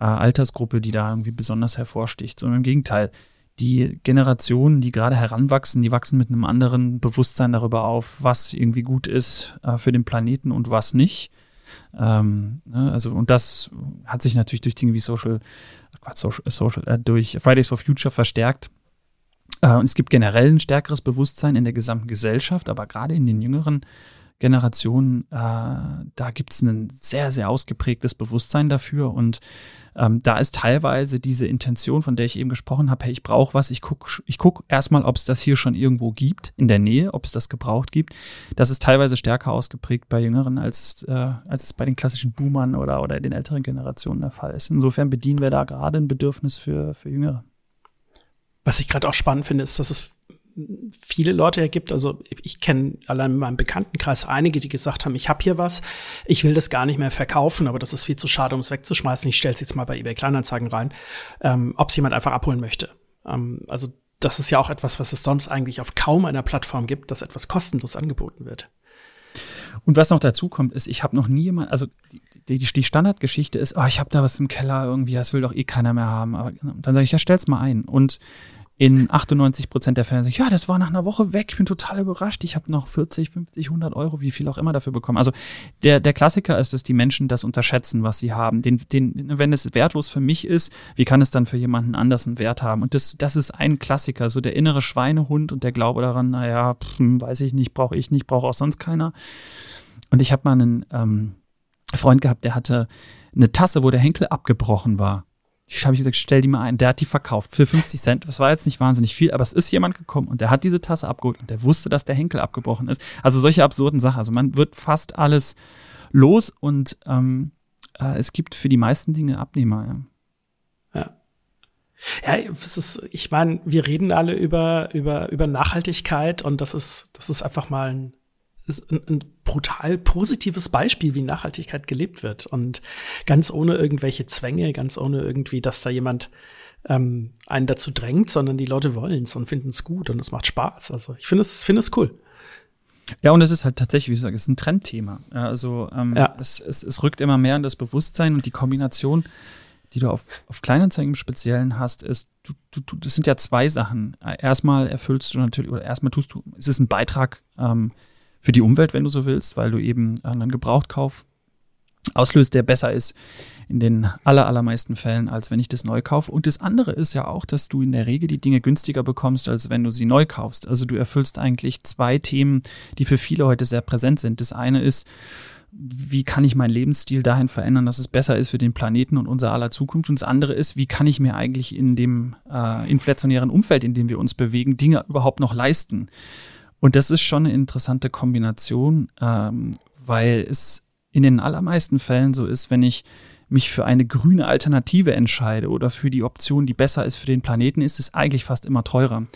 D: äh, Altersgruppe, die da irgendwie besonders hervorsticht, sondern im Gegenteil. Die Generationen, die gerade heranwachsen, die wachsen mit einem anderen Bewusstsein darüber auf, was irgendwie gut ist äh, für den Planeten und was nicht. Ähm, ne, also, und das hat sich natürlich durch Dinge wie Social, Social, Social äh, durch Fridays for Future verstärkt. Äh, und es gibt generell ein stärkeres Bewusstsein in der gesamten Gesellschaft, aber gerade in den jüngeren Generationen, äh, da gibt es ein sehr, sehr ausgeprägtes Bewusstsein dafür. Und ähm, da ist teilweise diese Intention, von der ich eben gesprochen habe, hey, ich brauche was, ich gucke ich guck erstmal, ob es das hier schon irgendwo gibt, in der Nähe, ob es das gebraucht gibt. Das ist teilweise stärker ausgeprägt bei Jüngeren, als, äh, als es bei den klassischen Boomern oder, oder den älteren Generationen der Fall ist. Insofern bedienen wir da gerade ein Bedürfnis für, für Jüngere.
A: Was ich gerade auch spannend finde, ist, dass es viele Leute ergibt. Also ich kenne allein in meinem Bekanntenkreis einige, die gesagt haben, ich habe hier was, ich will das gar nicht mehr verkaufen, aber das ist viel zu schade, um es wegzuschmeißen. Ich stelle es jetzt mal bei eBay Kleinanzeigen rein, ähm, ob es jemand einfach abholen möchte. Ähm, also das ist ja auch etwas, was es sonst eigentlich auf kaum einer Plattform gibt, dass etwas kostenlos angeboten wird.
D: Und was noch dazu kommt, ist, ich habe noch nie jemand, also die, die, Standardgeschichte ist, oh, ich habe da was im Keller irgendwie, das will doch eh keiner mehr haben. Aber dann sage ich, ja, stell's mal ein. Und in 98 Prozent der Fälle, ja, das war nach einer Woche weg, ich bin total überrascht, ich habe noch 40, 50, 100 Euro, wie viel auch immer dafür bekommen. Also der, der Klassiker ist, dass die Menschen das unterschätzen, was sie haben. Den, den, wenn es wertlos für mich ist, wie kann es dann für jemanden anders einen Wert haben? Und das, das ist ein Klassiker, so der innere Schweinehund und der Glaube daran, naja, pff, hm, weiß ich nicht, brauche ich nicht, braucht auch sonst keiner. Und ich habe mal einen ähm, Freund gehabt, der hatte eine Tasse, wo der Henkel abgebrochen war. Ich habe gesagt, stell die mal ein. Der hat die verkauft für 50 Cent. Das war jetzt nicht wahnsinnig viel, aber es ist jemand gekommen und der hat diese Tasse abgeholt und der wusste, dass der Henkel abgebrochen ist. Also solche absurden Sachen. Also man wird fast alles los und ähm, äh, es gibt für die meisten Dinge Abnehmer.
A: Ja. ja. Ja, es ist, ich meine, wir reden alle über, über, über Nachhaltigkeit und das ist, das ist einfach mal ein, ein, ein brutal positives Beispiel, wie Nachhaltigkeit gelebt wird. Und ganz ohne irgendwelche Zwänge, ganz ohne irgendwie, dass da jemand ähm, einen dazu drängt, sondern die Leute wollen es und finden es gut und es macht Spaß. Also ich finde es, finde es cool.
D: Ja, und es ist halt tatsächlich, wie du sagst, es ist ein Trendthema. Also ähm, ja. es, es, es rückt immer mehr in das Bewusstsein und die Kombination, die du auf, auf Kleinanzeigen im Speziellen hast, ist, du, du, du, das sind ja zwei Sachen. Erstmal erfüllst du natürlich, oder erstmal tust du, es ist ein Beitrag ähm, für die Umwelt, wenn du so willst, weil du eben einen Gebrauchtkauf auslöst, der besser ist in den aller, allermeisten Fällen, als wenn ich das neu kaufe. Und das andere ist ja auch, dass du in der Regel die Dinge günstiger bekommst, als wenn du sie neu kaufst. Also du erfüllst eigentlich zwei Themen, die für viele heute sehr präsent sind. Das eine ist, wie kann ich meinen Lebensstil dahin verändern, dass es besser ist für den Planeten und unser aller Zukunft. Und das andere ist, wie kann ich mir eigentlich in dem äh, inflationären Umfeld, in dem wir uns bewegen, Dinge überhaupt noch leisten. Und das ist schon eine interessante Kombination, ähm, weil es in den allermeisten Fällen so ist, wenn ich mich für eine grüne Alternative entscheide oder für die Option, die besser ist für den Planeten, ist es eigentlich fast immer teurer.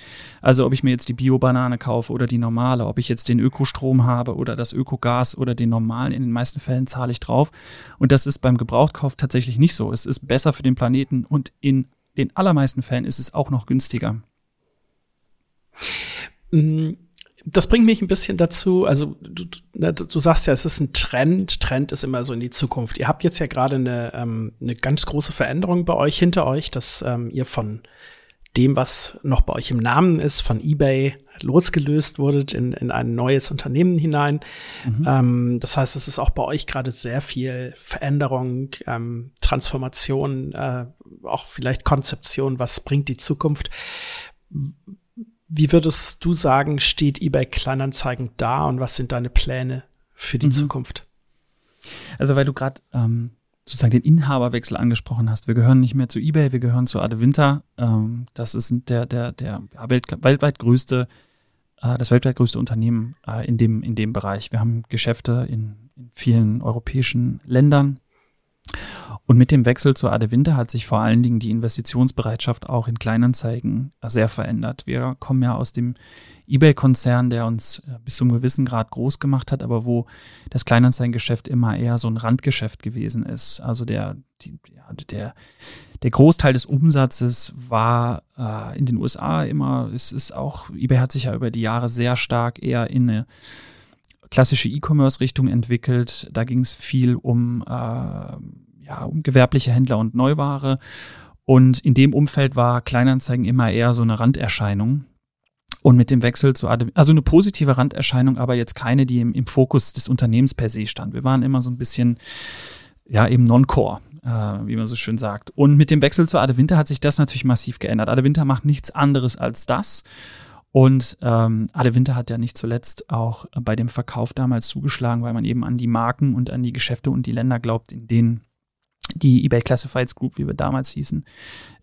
D: Also ob ich mir jetzt die Bio-Banane kaufe oder die normale, ob ich jetzt den Ökostrom habe oder das Ökogas oder den normalen, in den meisten Fällen zahle ich drauf. Und das ist beim Gebrauchtkauf tatsächlich nicht so. Es ist besser für den Planeten und in den allermeisten Fällen ist es auch noch günstiger.
A: Mhm das bringt mich ein bisschen dazu, also du, du, du, sagst ja, es ist ein Trend. Trend ist immer so in die Zukunft. Ihr habt jetzt ja gerade eine, ähm, eine ganz große Veränderung bei euch hinter euch, dass ähm, ihr von dem, was noch bei euch im Namen ist, von eBay losgelöst wurdet in, in ein neues Unternehmen hinein. Mhm. Ähm, das heißt, es ist auch bei euch gerade sehr viel Veränderung, ähm, Transformation, äh, auch vielleicht Konzeption, was bringt die Zukunft wie würdest du sagen, steht eBay Kleinanzeigen da und was sind deine Pläne für die mhm. Zukunft?
D: Also, weil du gerade ähm, sozusagen den Inhaberwechsel angesprochen hast. Wir gehören nicht mehr zu eBay, wir gehören zu Ade Winter. Ähm, das ist der, der, der Welt, weltweit größte, äh, das weltweit größte Unternehmen äh, in, dem, in dem Bereich. Wir haben Geschäfte in, in vielen europäischen Ländern. Und mit dem Wechsel zur Adevinta hat sich vor allen Dingen die Investitionsbereitschaft auch in Kleinanzeigen sehr verändert. Wir kommen ja aus dem eBay-Konzern, der uns äh, bis zum gewissen Grad groß gemacht hat, aber wo das Kleinanzeigengeschäft immer eher so ein Randgeschäft gewesen ist. Also der, die, der, der Großteil des Umsatzes war äh, in den USA immer, es ist auch, eBay hat sich ja über die Jahre sehr stark eher in eine klassische E-Commerce-Richtung entwickelt. Da ging es viel um, äh, ja, um gewerbliche Händler und Neuware. Und in dem Umfeld war Kleinanzeigen immer eher so eine Randerscheinung. Und mit dem Wechsel zu Adem, also eine positive Randerscheinung, aber jetzt keine, die im, im Fokus des Unternehmens per se stand. Wir waren immer so ein bisschen, ja, eben non-core äh, wie man so schön sagt. Und mit dem Wechsel zu Ade Winter hat sich das natürlich massiv geändert. Ade Winter macht nichts anderes als das. Und ähm, Ade Winter hat ja nicht zuletzt auch bei dem Verkauf damals zugeschlagen, weil man eben an die Marken und an die Geschäfte und die Länder glaubt, in denen die eBay Classifieds Group, wie wir damals hießen,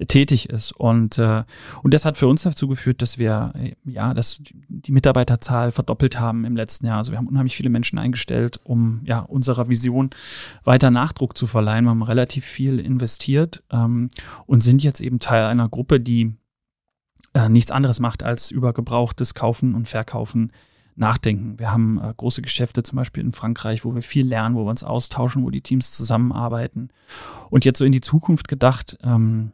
D: tätig ist. Und, äh, und das hat für uns dazu geführt, dass wir äh, ja, dass die Mitarbeiterzahl verdoppelt haben im letzten Jahr. Also wir haben unheimlich viele Menschen eingestellt, um ja unserer Vision weiter Nachdruck zu verleihen. Wir haben relativ viel investiert ähm, und sind jetzt eben Teil einer Gruppe, die äh, nichts anderes macht, als über gebrauchtes Kaufen und Verkaufen nachdenken. Wir haben äh, große Geschäfte zum Beispiel in Frankreich, wo wir viel lernen, wo wir uns austauschen, wo die Teams zusammenarbeiten. Und jetzt so in die Zukunft gedacht, ähm,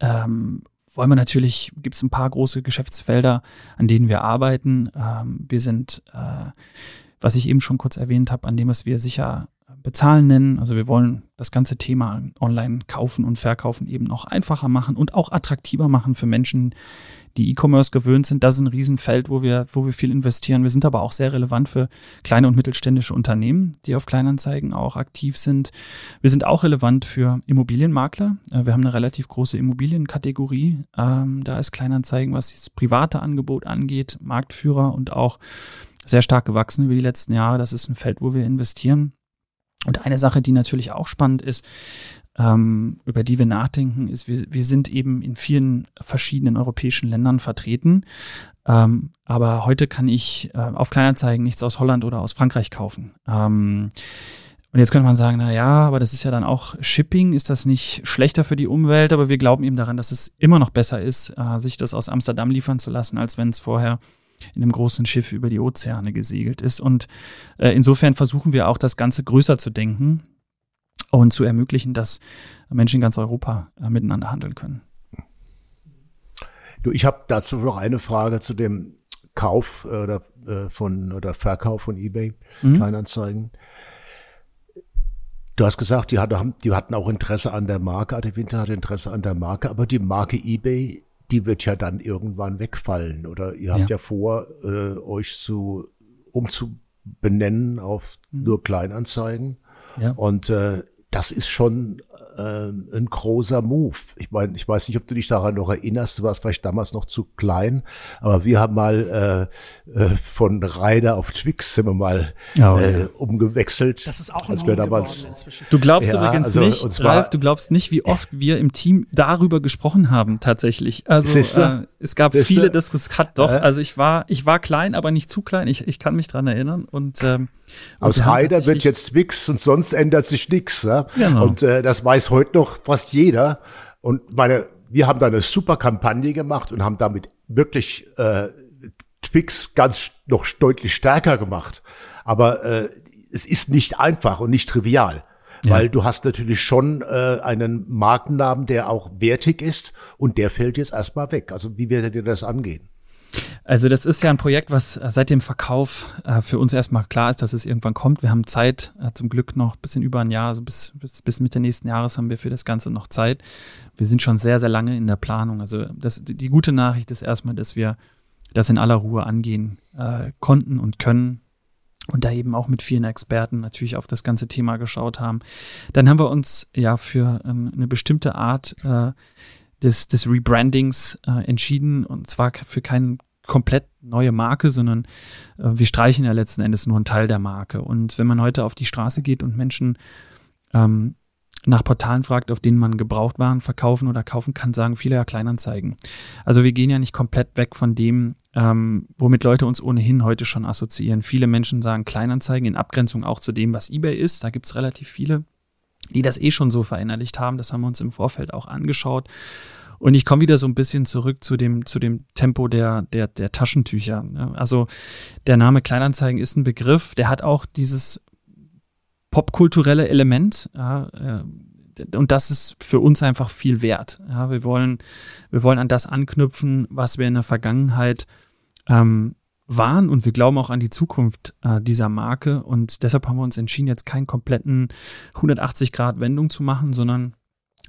D: ähm, wollen wir natürlich, gibt es ein paar große Geschäftsfelder, an denen wir arbeiten. Ähm, wir sind, äh, was ich eben schon kurz erwähnt habe, an dem was wir sicher bezahlen nennen. Also wir wollen das ganze Thema online kaufen und verkaufen eben noch einfacher machen und auch attraktiver machen für Menschen, die E-Commerce gewöhnt sind. Das ist ein Riesenfeld, wo wir, wo wir viel investieren. Wir sind aber auch sehr relevant für kleine und mittelständische Unternehmen, die auf Kleinanzeigen auch aktiv sind. Wir sind auch relevant für Immobilienmakler. Äh, wir haben eine relativ große Immobilienkategorie. Ähm, da ist Kleinanzeigen, was das private Angebot angeht, Marktführer und auch sehr stark gewachsen über die letzten Jahre. Das ist ein Feld, wo wir investieren. Und eine Sache, die natürlich auch spannend ist, ähm, über die wir nachdenken, ist, wir, wir sind eben in vielen verschiedenen europäischen Ländern vertreten. Ähm, aber heute kann ich äh, auf Kleinanzeigen nichts aus Holland oder aus Frankreich kaufen. Ähm, und jetzt könnte man sagen, na ja, aber das ist ja dann auch Shipping, ist das nicht schlechter für die Umwelt? Aber wir glauben eben daran, dass es immer noch besser ist, äh, sich das aus Amsterdam liefern zu lassen, als wenn es vorher in einem großen Schiff über die Ozeane gesegelt ist. Und äh, insofern versuchen wir auch, das Ganze größer zu denken und zu ermöglichen, dass Menschen in ganz Europa äh, miteinander handeln können.
C: Du, ich habe dazu noch eine Frage zu dem Kauf äh, oder äh, von oder Verkauf von eBay mhm. Kleinanzeigen. Du hast gesagt, die, hatten, die hatten auch Interesse an der Marke, Adi Winter hatte Interesse an der Marke, aber die Marke eBay, die wird ja dann irgendwann wegfallen. Oder ihr habt ja, ja vor, äh, euch zu umzubenennen auf mhm. nur Kleinanzeigen. Ja. Und äh, das ist schon äh, ein großer Move. Ich meine, ich weiß nicht, ob du dich daran noch erinnerst, du warst vielleicht damals noch zu klein, aber wir haben mal äh, äh, von Ryder auf Twix sind wir mal oh, äh, ja. umgewechselt.
A: Das ist auch
C: als wir damals.
D: Du glaubst ja, übrigens also, nicht, zwar, Ralf, du glaubst nicht, wie oft wir im Team darüber gesprochen haben, tatsächlich. Also äh, es gab Siehste? viele Diskussionen. Doch, also ich war, ich war klein, aber nicht zu klein. Ich, ich kann mich dran erinnern und ähm,
C: aus Ryder wird jetzt Twix und sonst ändert sich nichts. Ja? Genau. Und äh, das weiß heute noch fast jeder. Und meine, wir haben da eine super Kampagne gemacht und haben damit wirklich äh, Twix ganz noch deutlich stärker gemacht. Aber äh, es ist nicht einfach und nicht trivial. Ja. Weil du hast natürlich schon äh, einen Markennamen, der auch wertig ist und der fällt jetzt erstmal weg. Also wie werdet ihr das angehen?
D: Also das ist ja ein Projekt, was äh, seit dem Verkauf äh, für uns erstmal klar ist, dass es irgendwann kommt. Wir haben Zeit, äh, zum Glück noch ein bisschen über ein Jahr, also bis, bis, bis Mitte nächsten Jahres haben wir für das Ganze noch Zeit. Wir sind schon sehr, sehr lange in der Planung. Also das, die gute Nachricht ist erstmal, dass wir das in aller Ruhe angehen äh, konnten und können und da eben auch mit vielen Experten natürlich auf das ganze Thema geschaut haben. Dann haben wir uns ja für ähm, eine bestimmte Art äh, des, des Rebrandings äh, entschieden und zwar für keinen komplett neue Marke, sondern äh, wir streichen ja letzten Endes nur einen Teil der Marke. Und wenn man heute auf die Straße geht und Menschen ähm, nach Portalen fragt, auf denen man Gebrauchtwaren verkaufen oder kaufen kann, sagen viele ja Kleinanzeigen. Also wir gehen ja nicht komplett weg von dem, ähm, womit Leute uns ohnehin heute schon assoziieren. Viele Menschen sagen Kleinanzeigen in Abgrenzung auch zu dem, was eBay ist. Da gibt's relativ viele die das eh schon so verinnerlicht haben. Das haben wir uns im Vorfeld auch angeschaut. Und ich komme wieder so ein bisschen zurück zu dem, zu dem Tempo der, der, der Taschentücher. Also der Name Kleinanzeigen ist ein Begriff, der hat auch dieses popkulturelle Element. Ja, äh, und das ist für uns einfach viel wert. Ja, wir wollen, wir wollen an das anknüpfen, was wir in der Vergangenheit ähm, waren und wir glauben auch an die Zukunft äh, dieser Marke und deshalb haben wir uns entschieden, jetzt keinen kompletten 180 Grad Wendung zu machen, sondern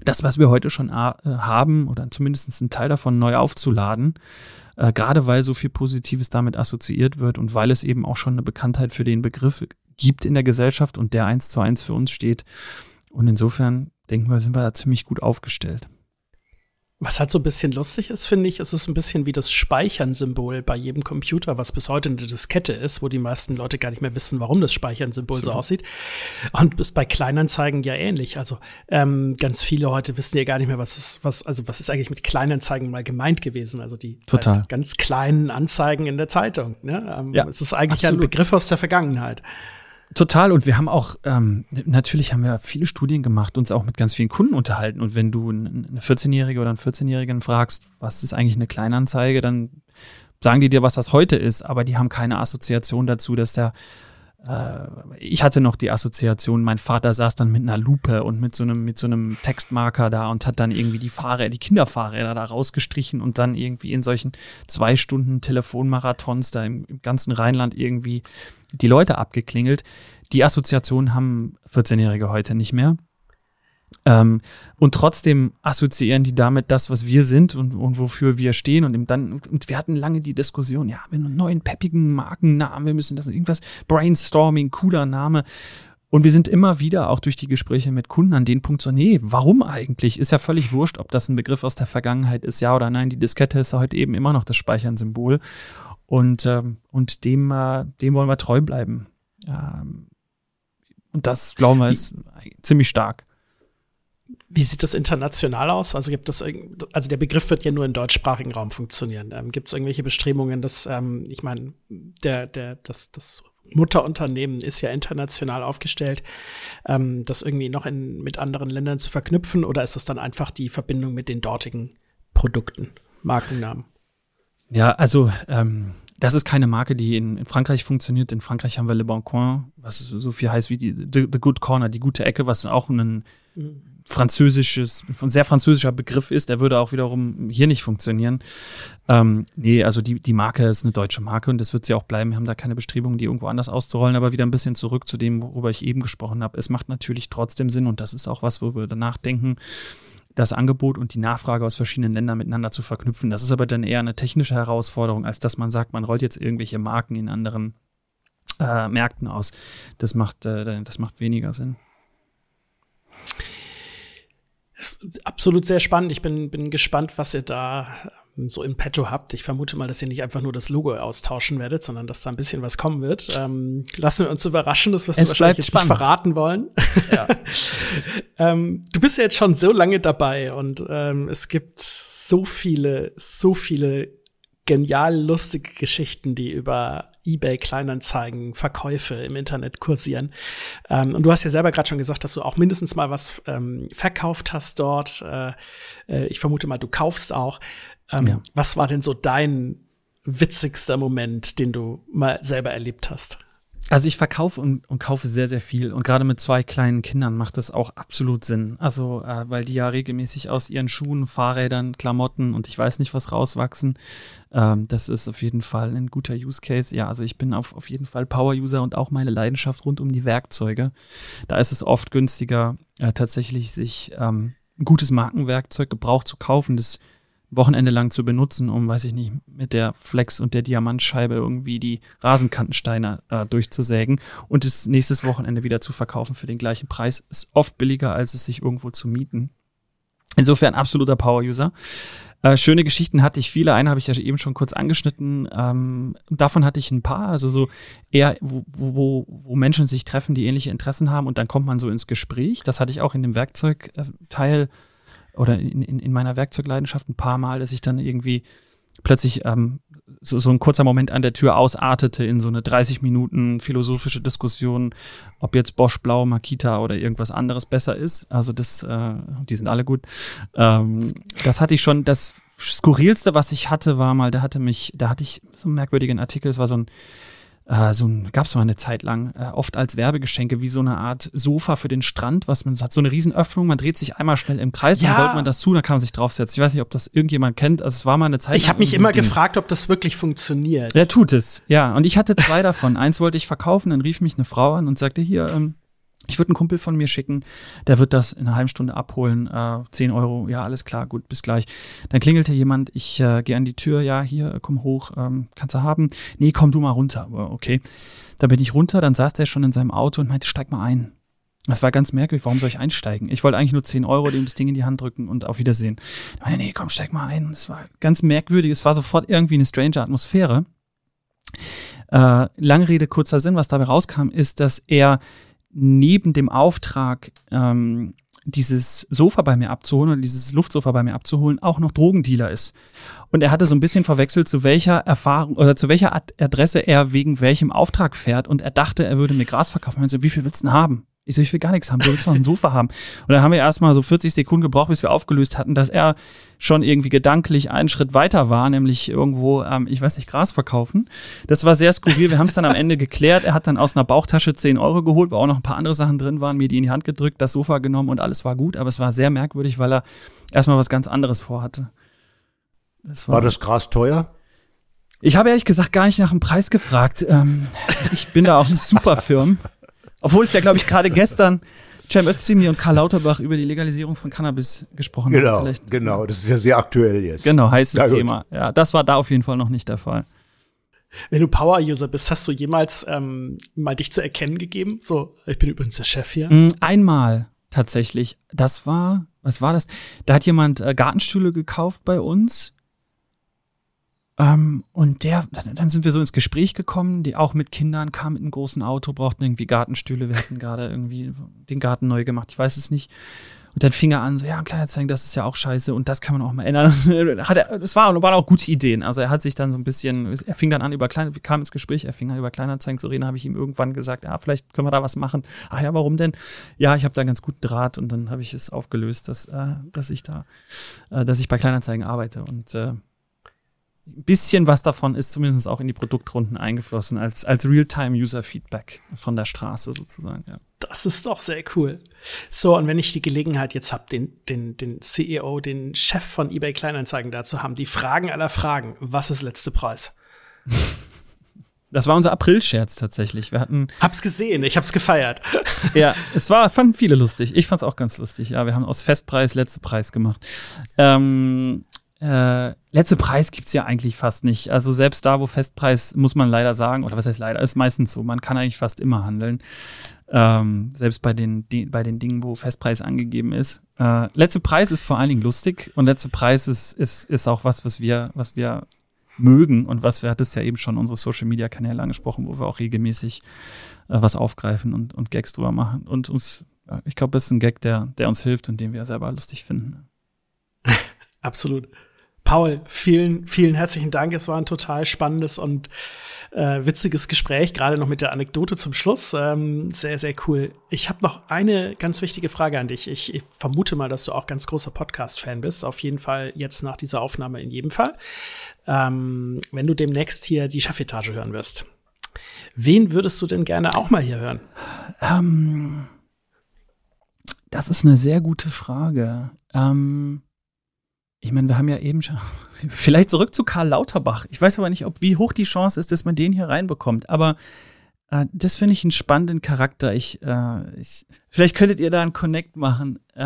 D: das, was wir heute schon äh, haben oder zumindest einen Teil davon neu aufzuladen, äh, gerade weil so viel Positives damit assoziiert wird und weil es eben auch schon eine Bekanntheit für den Begriff gibt in der Gesellschaft und der eins zu eins für uns steht. Und insofern denken wir, sind wir da ziemlich gut aufgestellt.
A: Was halt so ein bisschen lustig ist, finde ich, ist es ein bisschen wie das Speichern-Symbol bei jedem Computer, was bis heute eine Diskette ist, wo die meisten Leute gar nicht mehr wissen, warum das Speichern-Symbol so aussieht. Und ist bei Kleinanzeigen ja ähnlich. Also ähm, ganz viele heute wissen ja gar nicht mehr, was ist, was, also was ist eigentlich mit Kleinanzeigen mal gemeint gewesen. Also die
D: Total. Halt
A: ganz kleinen Anzeigen in der Zeitung. Ne? Ähm, ja, es ist eigentlich absolut. ein Begriff aus der Vergangenheit.
D: Total. Und wir haben auch, ähm, natürlich haben wir viele Studien gemacht, uns auch mit ganz vielen Kunden unterhalten. Und wenn du eine 14-Jährige oder einen 14-Jährigen fragst, was ist eigentlich eine Kleinanzeige, dann sagen die dir, was das heute ist, aber die haben keine Assoziation dazu, dass der ich hatte noch die Assoziation, mein Vater saß dann mit einer Lupe und mit so einem, mit so einem Textmarker da und hat dann irgendwie die Fahrräder, die Kinderfahrräder da rausgestrichen und dann irgendwie in solchen zwei Stunden Telefonmarathons da im, im ganzen Rheinland irgendwie die Leute abgeklingelt. Die Assoziation haben 14-Jährige heute nicht mehr. Ähm, und trotzdem assoziieren die damit das, was wir sind und, und wofür wir stehen. Und, dann, und wir hatten lange die Diskussion, ja, wir haben einen neuen peppigen Markennamen, wir müssen das irgendwas, Brainstorming, cooler Name. Und wir sind immer wieder auch durch die Gespräche mit Kunden an den Punkt so, nee, warum eigentlich? Ist ja völlig wurscht, ob das ein Begriff aus der Vergangenheit ist, ja oder nein. Die Diskette ist ja heute eben immer noch das Speichern-Symbol. Und, ähm, und dem, äh, dem wollen wir treu bleiben. Ähm, und das, glauben wir, ist ziemlich stark.
A: Wie sieht das international aus? Also gibt es, also der Begriff wird ja nur im deutschsprachigen Raum funktionieren. Ähm, gibt es irgendwelche Bestrebungen, dass, ähm, ich meine, der, der, das, das Mutterunternehmen ist ja international aufgestellt, ähm, das irgendwie noch in, mit anderen Ländern zu verknüpfen oder ist das dann einfach die Verbindung mit den dortigen Produkten, Markennamen?
D: Ja, also ähm, das ist keine Marke, die in, in, Frankreich funktioniert. In Frankreich haben wir Le Bon Coin, was so viel heißt wie die The, the Good Corner, die gute Ecke, was auch ein. Französisches, ein sehr französischer Begriff ist. Der würde auch wiederum hier nicht funktionieren. Ähm, nee, also die, die Marke ist eine deutsche Marke und das wird sie auch bleiben. Wir haben da keine Bestrebungen, die irgendwo anders auszurollen, aber wieder ein bisschen zurück zu dem, worüber ich eben gesprochen habe. Es macht natürlich trotzdem Sinn und das ist auch was, wo wir danach denken das Angebot und die Nachfrage aus verschiedenen Ländern miteinander zu verknüpfen. Das ist aber dann eher eine technische Herausforderung, als dass man sagt, man rollt jetzt irgendwelche Marken in anderen äh, Märkten aus. Das macht, äh, das macht weniger Sinn.
A: Absolut sehr spannend. Ich bin, bin gespannt, was ihr da so in petto habt. Ich vermute mal, dass ihr nicht einfach nur das Logo austauschen werdet, sondern dass da ein bisschen was kommen wird. Ähm, lassen wir uns überraschen, das wirst du wahrscheinlich jetzt spannend. nicht verraten wollen. Ja. [LAUGHS] ähm, du bist ja jetzt schon so lange dabei und ähm, es gibt so viele, so viele genial lustige Geschichten, die über eBay Kleinanzeigen, Verkäufe im Internet kursieren. Ähm, und du hast ja selber gerade schon gesagt, dass du auch mindestens mal was ähm, verkauft hast dort. Äh, äh, ich vermute mal, du kaufst auch. Ähm, ja. Was war denn so dein witzigster Moment, den du mal selber erlebt hast?
D: Also ich verkaufe und, und kaufe sehr, sehr viel. Und gerade mit zwei kleinen Kindern macht das auch absolut Sinn. Also, äh, weil die ja regelmäßig aus ihren Schuhen, Fahrrädern, Klamotten und ich weiß nicht was rauswachsen. Ähm, das ist auf jeden Fall ein guter Use Case. Ja, also ich bin auf, auf jeden Fall Power-User und auch meine Leidenschaft rund um die Werkzeuge. Da ist es oft günstiger, äh, tatsächlich sich ähm, ein gutes Markenwerkzeug gebraucht zu kaufen, das Wochenende lang zu benutzen, um, weiß ich nicht, mit der Flex und der Diamantscheibe irgendwie die Rasenkantensteine äh, durchzusägen und es nächstes Wochenende wieder zu verkaufen für den gleichen Preis, ist oft billiger, als es sich irgendwo zu mieten. Insofern absoluter Power-User. Äh, schöne Geschichten hatte ich viele. Eine habe ich ja eben schon kurz angeschnitten. Ähm, davon hatte ich ein paar. Also so eher, wo, wo, wo Menschen sich treffen, die ähnliche Interessen haben und dann kommt man so ins Gespräch. Das hatte ich auch in dem Werkzeugteil oder in, in, in meiner Werkzeugleidenschaft ein paar Mal, dass ich dann irgendwie plötzlich ähm, so, so ein kurzer Moment an der Tür ausartete in so eine 30 Minuten philosophische Diskussion, ob jetzt Bosch Blau, Makita oder irgendwas anderes besser ist. Also das, äh, die sind alle gut. Ähm, das hatte ich schon. Das skurrilste, was ich hatte, war mal, da hatte mich, da hatte ich so einen merkwürdigen Artikel. Es war so ein äh, so ein, gab es mal eine Zeit lang, äh, oft als Werbegeschenke, wie so eine Art Sofa für den Strand, was man hat, so eine Riesenöffnung, man dreht sich einmal schnell im Kreis, ja. dann rollt man das zu, dann kann man sich draufsetzen. Ich weiß nicht, ob das irgendjemand kennt, also es war mal eine Zeit
A: Ich habe mich immer gefragt, ob das wirklich funktioniert.
D: Der tut es, ja. Und ich hatte zwei davon. Eins wollte ich verkaufen, dann rief mich eine Frau an und sagte, hier, ähm, ich würde einen Kumpel von mir schicken, der wird das in einer halben Stunde abholen. Äh, 10 Euro, ja, alles klar, gut, bis gleich. Dann klingelte jemand, ich äh, gehe an die Tür, ja, hier, komm hoch, ähm, kannst du haben. Nee, komm du mal runter. Okay. Da bin ich runter, dann saß der schon in seinem Auto und meinte, steig mal ein. Das war ganz merkwürdig, warum soll ich einsteigen? Ich wollte eigentlich nur 10 Euro dem das Ding in die Hand drücken und auf Wiedersehen. Ich meine, nee, komm, steig mal ein. Es war ganz merkwürdig, es war sofort irgendwie eine strange Atmosphäre. Äh, lange Rede, kurzer Sinn, was dabei rauskam, ist, dass er neben dem Auftrag, ähm, dieses Sofa bei mir abzuholen oder dieses Luftsofa bei mir abzuholen, auch noch Drogendealer ist. Und er hatte so ein bisschen verwechselt, zu welcher Erfahrung oder zu welcher Adresse er wegen welchem Auftrag fährt. Und er dachte, er würde mir Gras verkaufen. Ich so, wie viel willst du denn haben? Ich so, ich will gar nichts haben, du willst noch ein Sofa haben. Und dann haben wir erstmal so 40 Sekunden gebraucht, bis wir aufgelöst hatten, dass er schon irgendwie gedanklich einen Schritt weiter war, nämlich irgendwo, ähm, ich weiß nicht, Gras verkaufen. Das war sehr skurril. Wir haben es dann am Ende geklärt. Er hat dann aus einer Bauchtasche 10 Euro geholt, wo auch noch ein paar andere Sachen drin waren, mir die in die Hand gedrückt, das Sofa genommen und alles war gut. Aber es war sehr merkwürdig, weil er erstmal was ganz anderes vorhatte.
C: Das war, war das Gras teuer?
D: Ich habe ehrlich gesagt gar nicht nach dem Preis gefragt. Ähm, ich bin da auch nicht super firm. Obwohl es ja, glaube ich, gerade gestern Cem Özdemir und Karl Lauterbach über die Legalisierung von Cannabis gesprochen
C: genau,
D: haben.
C: Genau, genau. Das ist ja sehr aktuell jetzt.
D: Genau, heißes ja, Thema. Ja, das war da auf jeden Fall noch nicht der Fall.
A: Wenn du Power-User bist, hast du jemals ähm, mal dich zu erkennen gegeben? So, ich bin übrigens der Chef hier.
D: Mm, einmal tatsächlich. Das war, was war das? Da hat jemand äh, Gartenstühle gekauft bei uns ähm, und der, dann sind wir so ins Gespräch gekommen, die auch mit Kindern kam mit einem großen Auto, brauchten irgendwie Gartenstühle. Wir hatten gerade irgendwie den Garten neu gemacht, ich weiß es nicht. Und dann fing er an, so, ja, Kleinanzeigen, das ist ja auch scheiße und das kann man auch mal ändern. [LAUGHS] hat er, es war, waren auch gute Ideen. Also er hat sich dann so ein bisschen, er fing dann an über Klein, kam ins Gespräch, er fing an über Kleinanzeigen zu reden, habe ich ihm irgendwann gesagt, ja, vielleicht können wir da was machen. Ach ja, warum denn? Ja, ich habe da ganz guten Draht und dann habe ich es aufgelöst, dass, äh, dass ich da, äh, dass ich bei Kleinanzeigen arbeite und äh, ein bisschen was davon ist zumindest auch in die Produktrunden eingeflossen, als, als Real-Time-User-Feedback von der Straße sozusagen, ja.
A: Das ist doch sehr cool. So, und wenn ich die Gelegenheit jetzt habe, den, den, den CEO, den Chef von eBay Kleinanzeigen da zu haben, die Fragen aller Fragen, was ist letzte Preis? [LAUGHS]
D: Das war unser April-Scherz tatsächlich. Wir hatten.
A: Hab's gesehen, ich hab's gefeiert. [LAUGHS]
D: ja, es war, fanden viele lustig. Ich fand's auch ganz lustig. Ja, wir haben aus Festpreis letzte Preis gemacht. Ähm, äh, letzte Preis gibt's ja eigentlich fast nicht. Also selbst da, wo Festpreis, muss man leider sagen, oder was heißt leider, ist meistens so, man kann eigentlich fast immer handeln. Ähm, selbst bei den, die, bei den Dingen, wo Festpreis angegeben ist. Äh, letzte Preis ist vor allen Dingen lustig und letzte Preis ist, ist, ist auch was, was wir, was wir mögen und was wir hattest ja eben schon unsere Social Media Kanäle angesprochen, wo wir auch regelmäßig äh, was aufgreifen und, und Gags drüber machen. Und uns, ich glaube, das ist ein Gag, der, der uns hilft und den wir selber lustig finden. [LAUGHS]
A: Absolut. Paul, vielen, vielen herzlichen Dank. Es war ein total spannendes und äh, witziges Gespräch, gerade noch mit der Anekdote zum Schluss. Ähm, sehr, sehr cool. Ich habe noch eine ganz wichtige Frage an dich. Ich, ich vermute mal, dass du auch ganz großer Podcast-Fan bist. Auf jeden Fall jetzt nach dieser Aufnahme in jedem Fall. Ähm, wenn du demnächst hier die Chefetage hören wirst. Wen würdest du denn gerne auch mal hier hören?
D: Ähm, das ist eine sehr gute Frage. Ähm ich meine, wir haben ja eben schon, [LAUGHS] vielleicht zurück zu Karl Lauterbach. Ich weiß aber nicht, ob wie hoch die Chance ist, dass man den hier reinbekommt. Aber äh, das finde ich einen spannenden Charakter. Ich, äh, ich, vielleicht könntet ihr da einen Connect machen. Äh,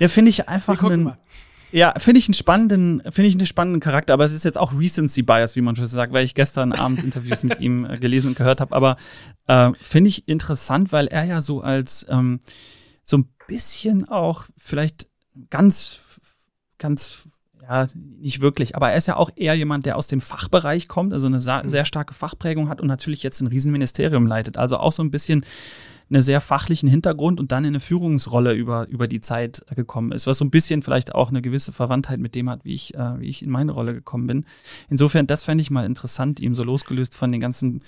D: ja, finde ich einfach einen. Mal. Ja, finde ich einen spannenden, finde ich einen spannenden Charakter, aber es ist jetzt auch Recency Bias, wie man schon sagt, weil ich gestern Abend Interviews mit ihm äh, gelesen und gehört habe. Aber äh, finde ich interessant, weil er ja so als ähm, so ein bisschen auch vielleicht ganz ganz, ja, nicht wirklich, aber er ist ja auch eher jemand, der aus dem Fachbereich kommt, also eine mhm. sehr starke Fachprägung hat und natürlich jetzt ein Riesenministerium leitet. Also auch so ein bisschen einen sehr fachlichen Hintergrund und dann in eine Führungsrolle über, über die Zeit gekommen ist, was so ein bisschen vielleicht auch eine gewisse Verwandtheit mit dem hat, wie ich, äh, wie ich in meine Rolle gekommen bin. Insofern, das fände ich mal interessant, ihm so losgelöst von den ganzen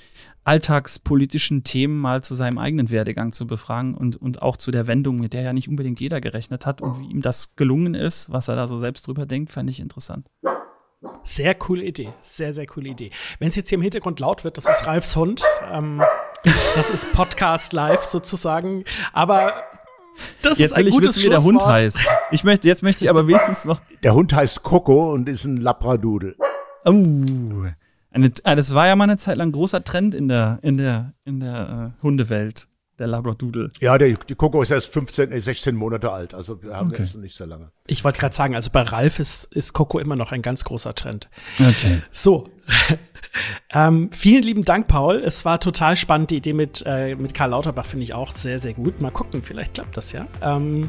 D: alltagspolitischen Themen mal zu seinem eigenen Werdegang zu befragen und, und auch zu der Wendung, mit der ja nicht unbedingt jeder gerechnet hat und wie ihm das gelungen ist, was er da so selbst drüber denkt, fände ich interessant.
A: Sehr coole Idee. Sehr, sehr coole Idee. Wenn es jetzt hier im Hintergrund laut wird, das ist Ralfs Hund. Ähm, das ist Podcast live sozusagen. Aber das
D: jetzt
A: ist ein
D: will ich
A: gutes
D: wissen, wie der Hund heißt. Ich möchte, jetzt möchte ich aber wenigstens noch.
C: Der Hund heißt Coco und ist ein Labradoodle.
D: Oh, eine, ah, das war ja mal eine Zeit lang großer Trend in der, in der, in der äh, Hundewelt, der Labradoodle.
C: Ja, der, die Coco ist erst 15, äh, 16 Monate alt, also wir haben
D: Okay.
C: erst noch nicht so lange.
A: Ich wollte gerade sagen, also bei Ralf ist, ist Coco immer noch ein ganz großer Trend.
D: Okay.
A: So. [LAUGHS] ähm, vielen lieben Dank, Paul. Es war total spannend. Die Idee mit, äh, mit Karl Lauterbach finde ich auch sehr, sehr gut. Mal gucken, vielleicht klappt das ja. Ähm,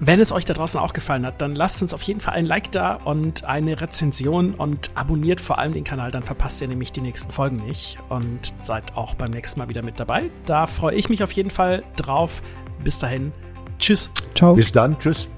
A: wenn es euch da draußen auch gefallen hat, dann lasst uns auf jeden Fall ein Like da und eine Rezension und abonniert vor allem den Kanal, dann verpasst ihr nämlich die nächsten Folgen nicht und seid auch beim nächsten Mal wieder mit dabei. Da freue ich mich auf jeden Fall drauf. Bis dahin. Tschüss.
D: Ciao.
C: Bis dann, tschüss.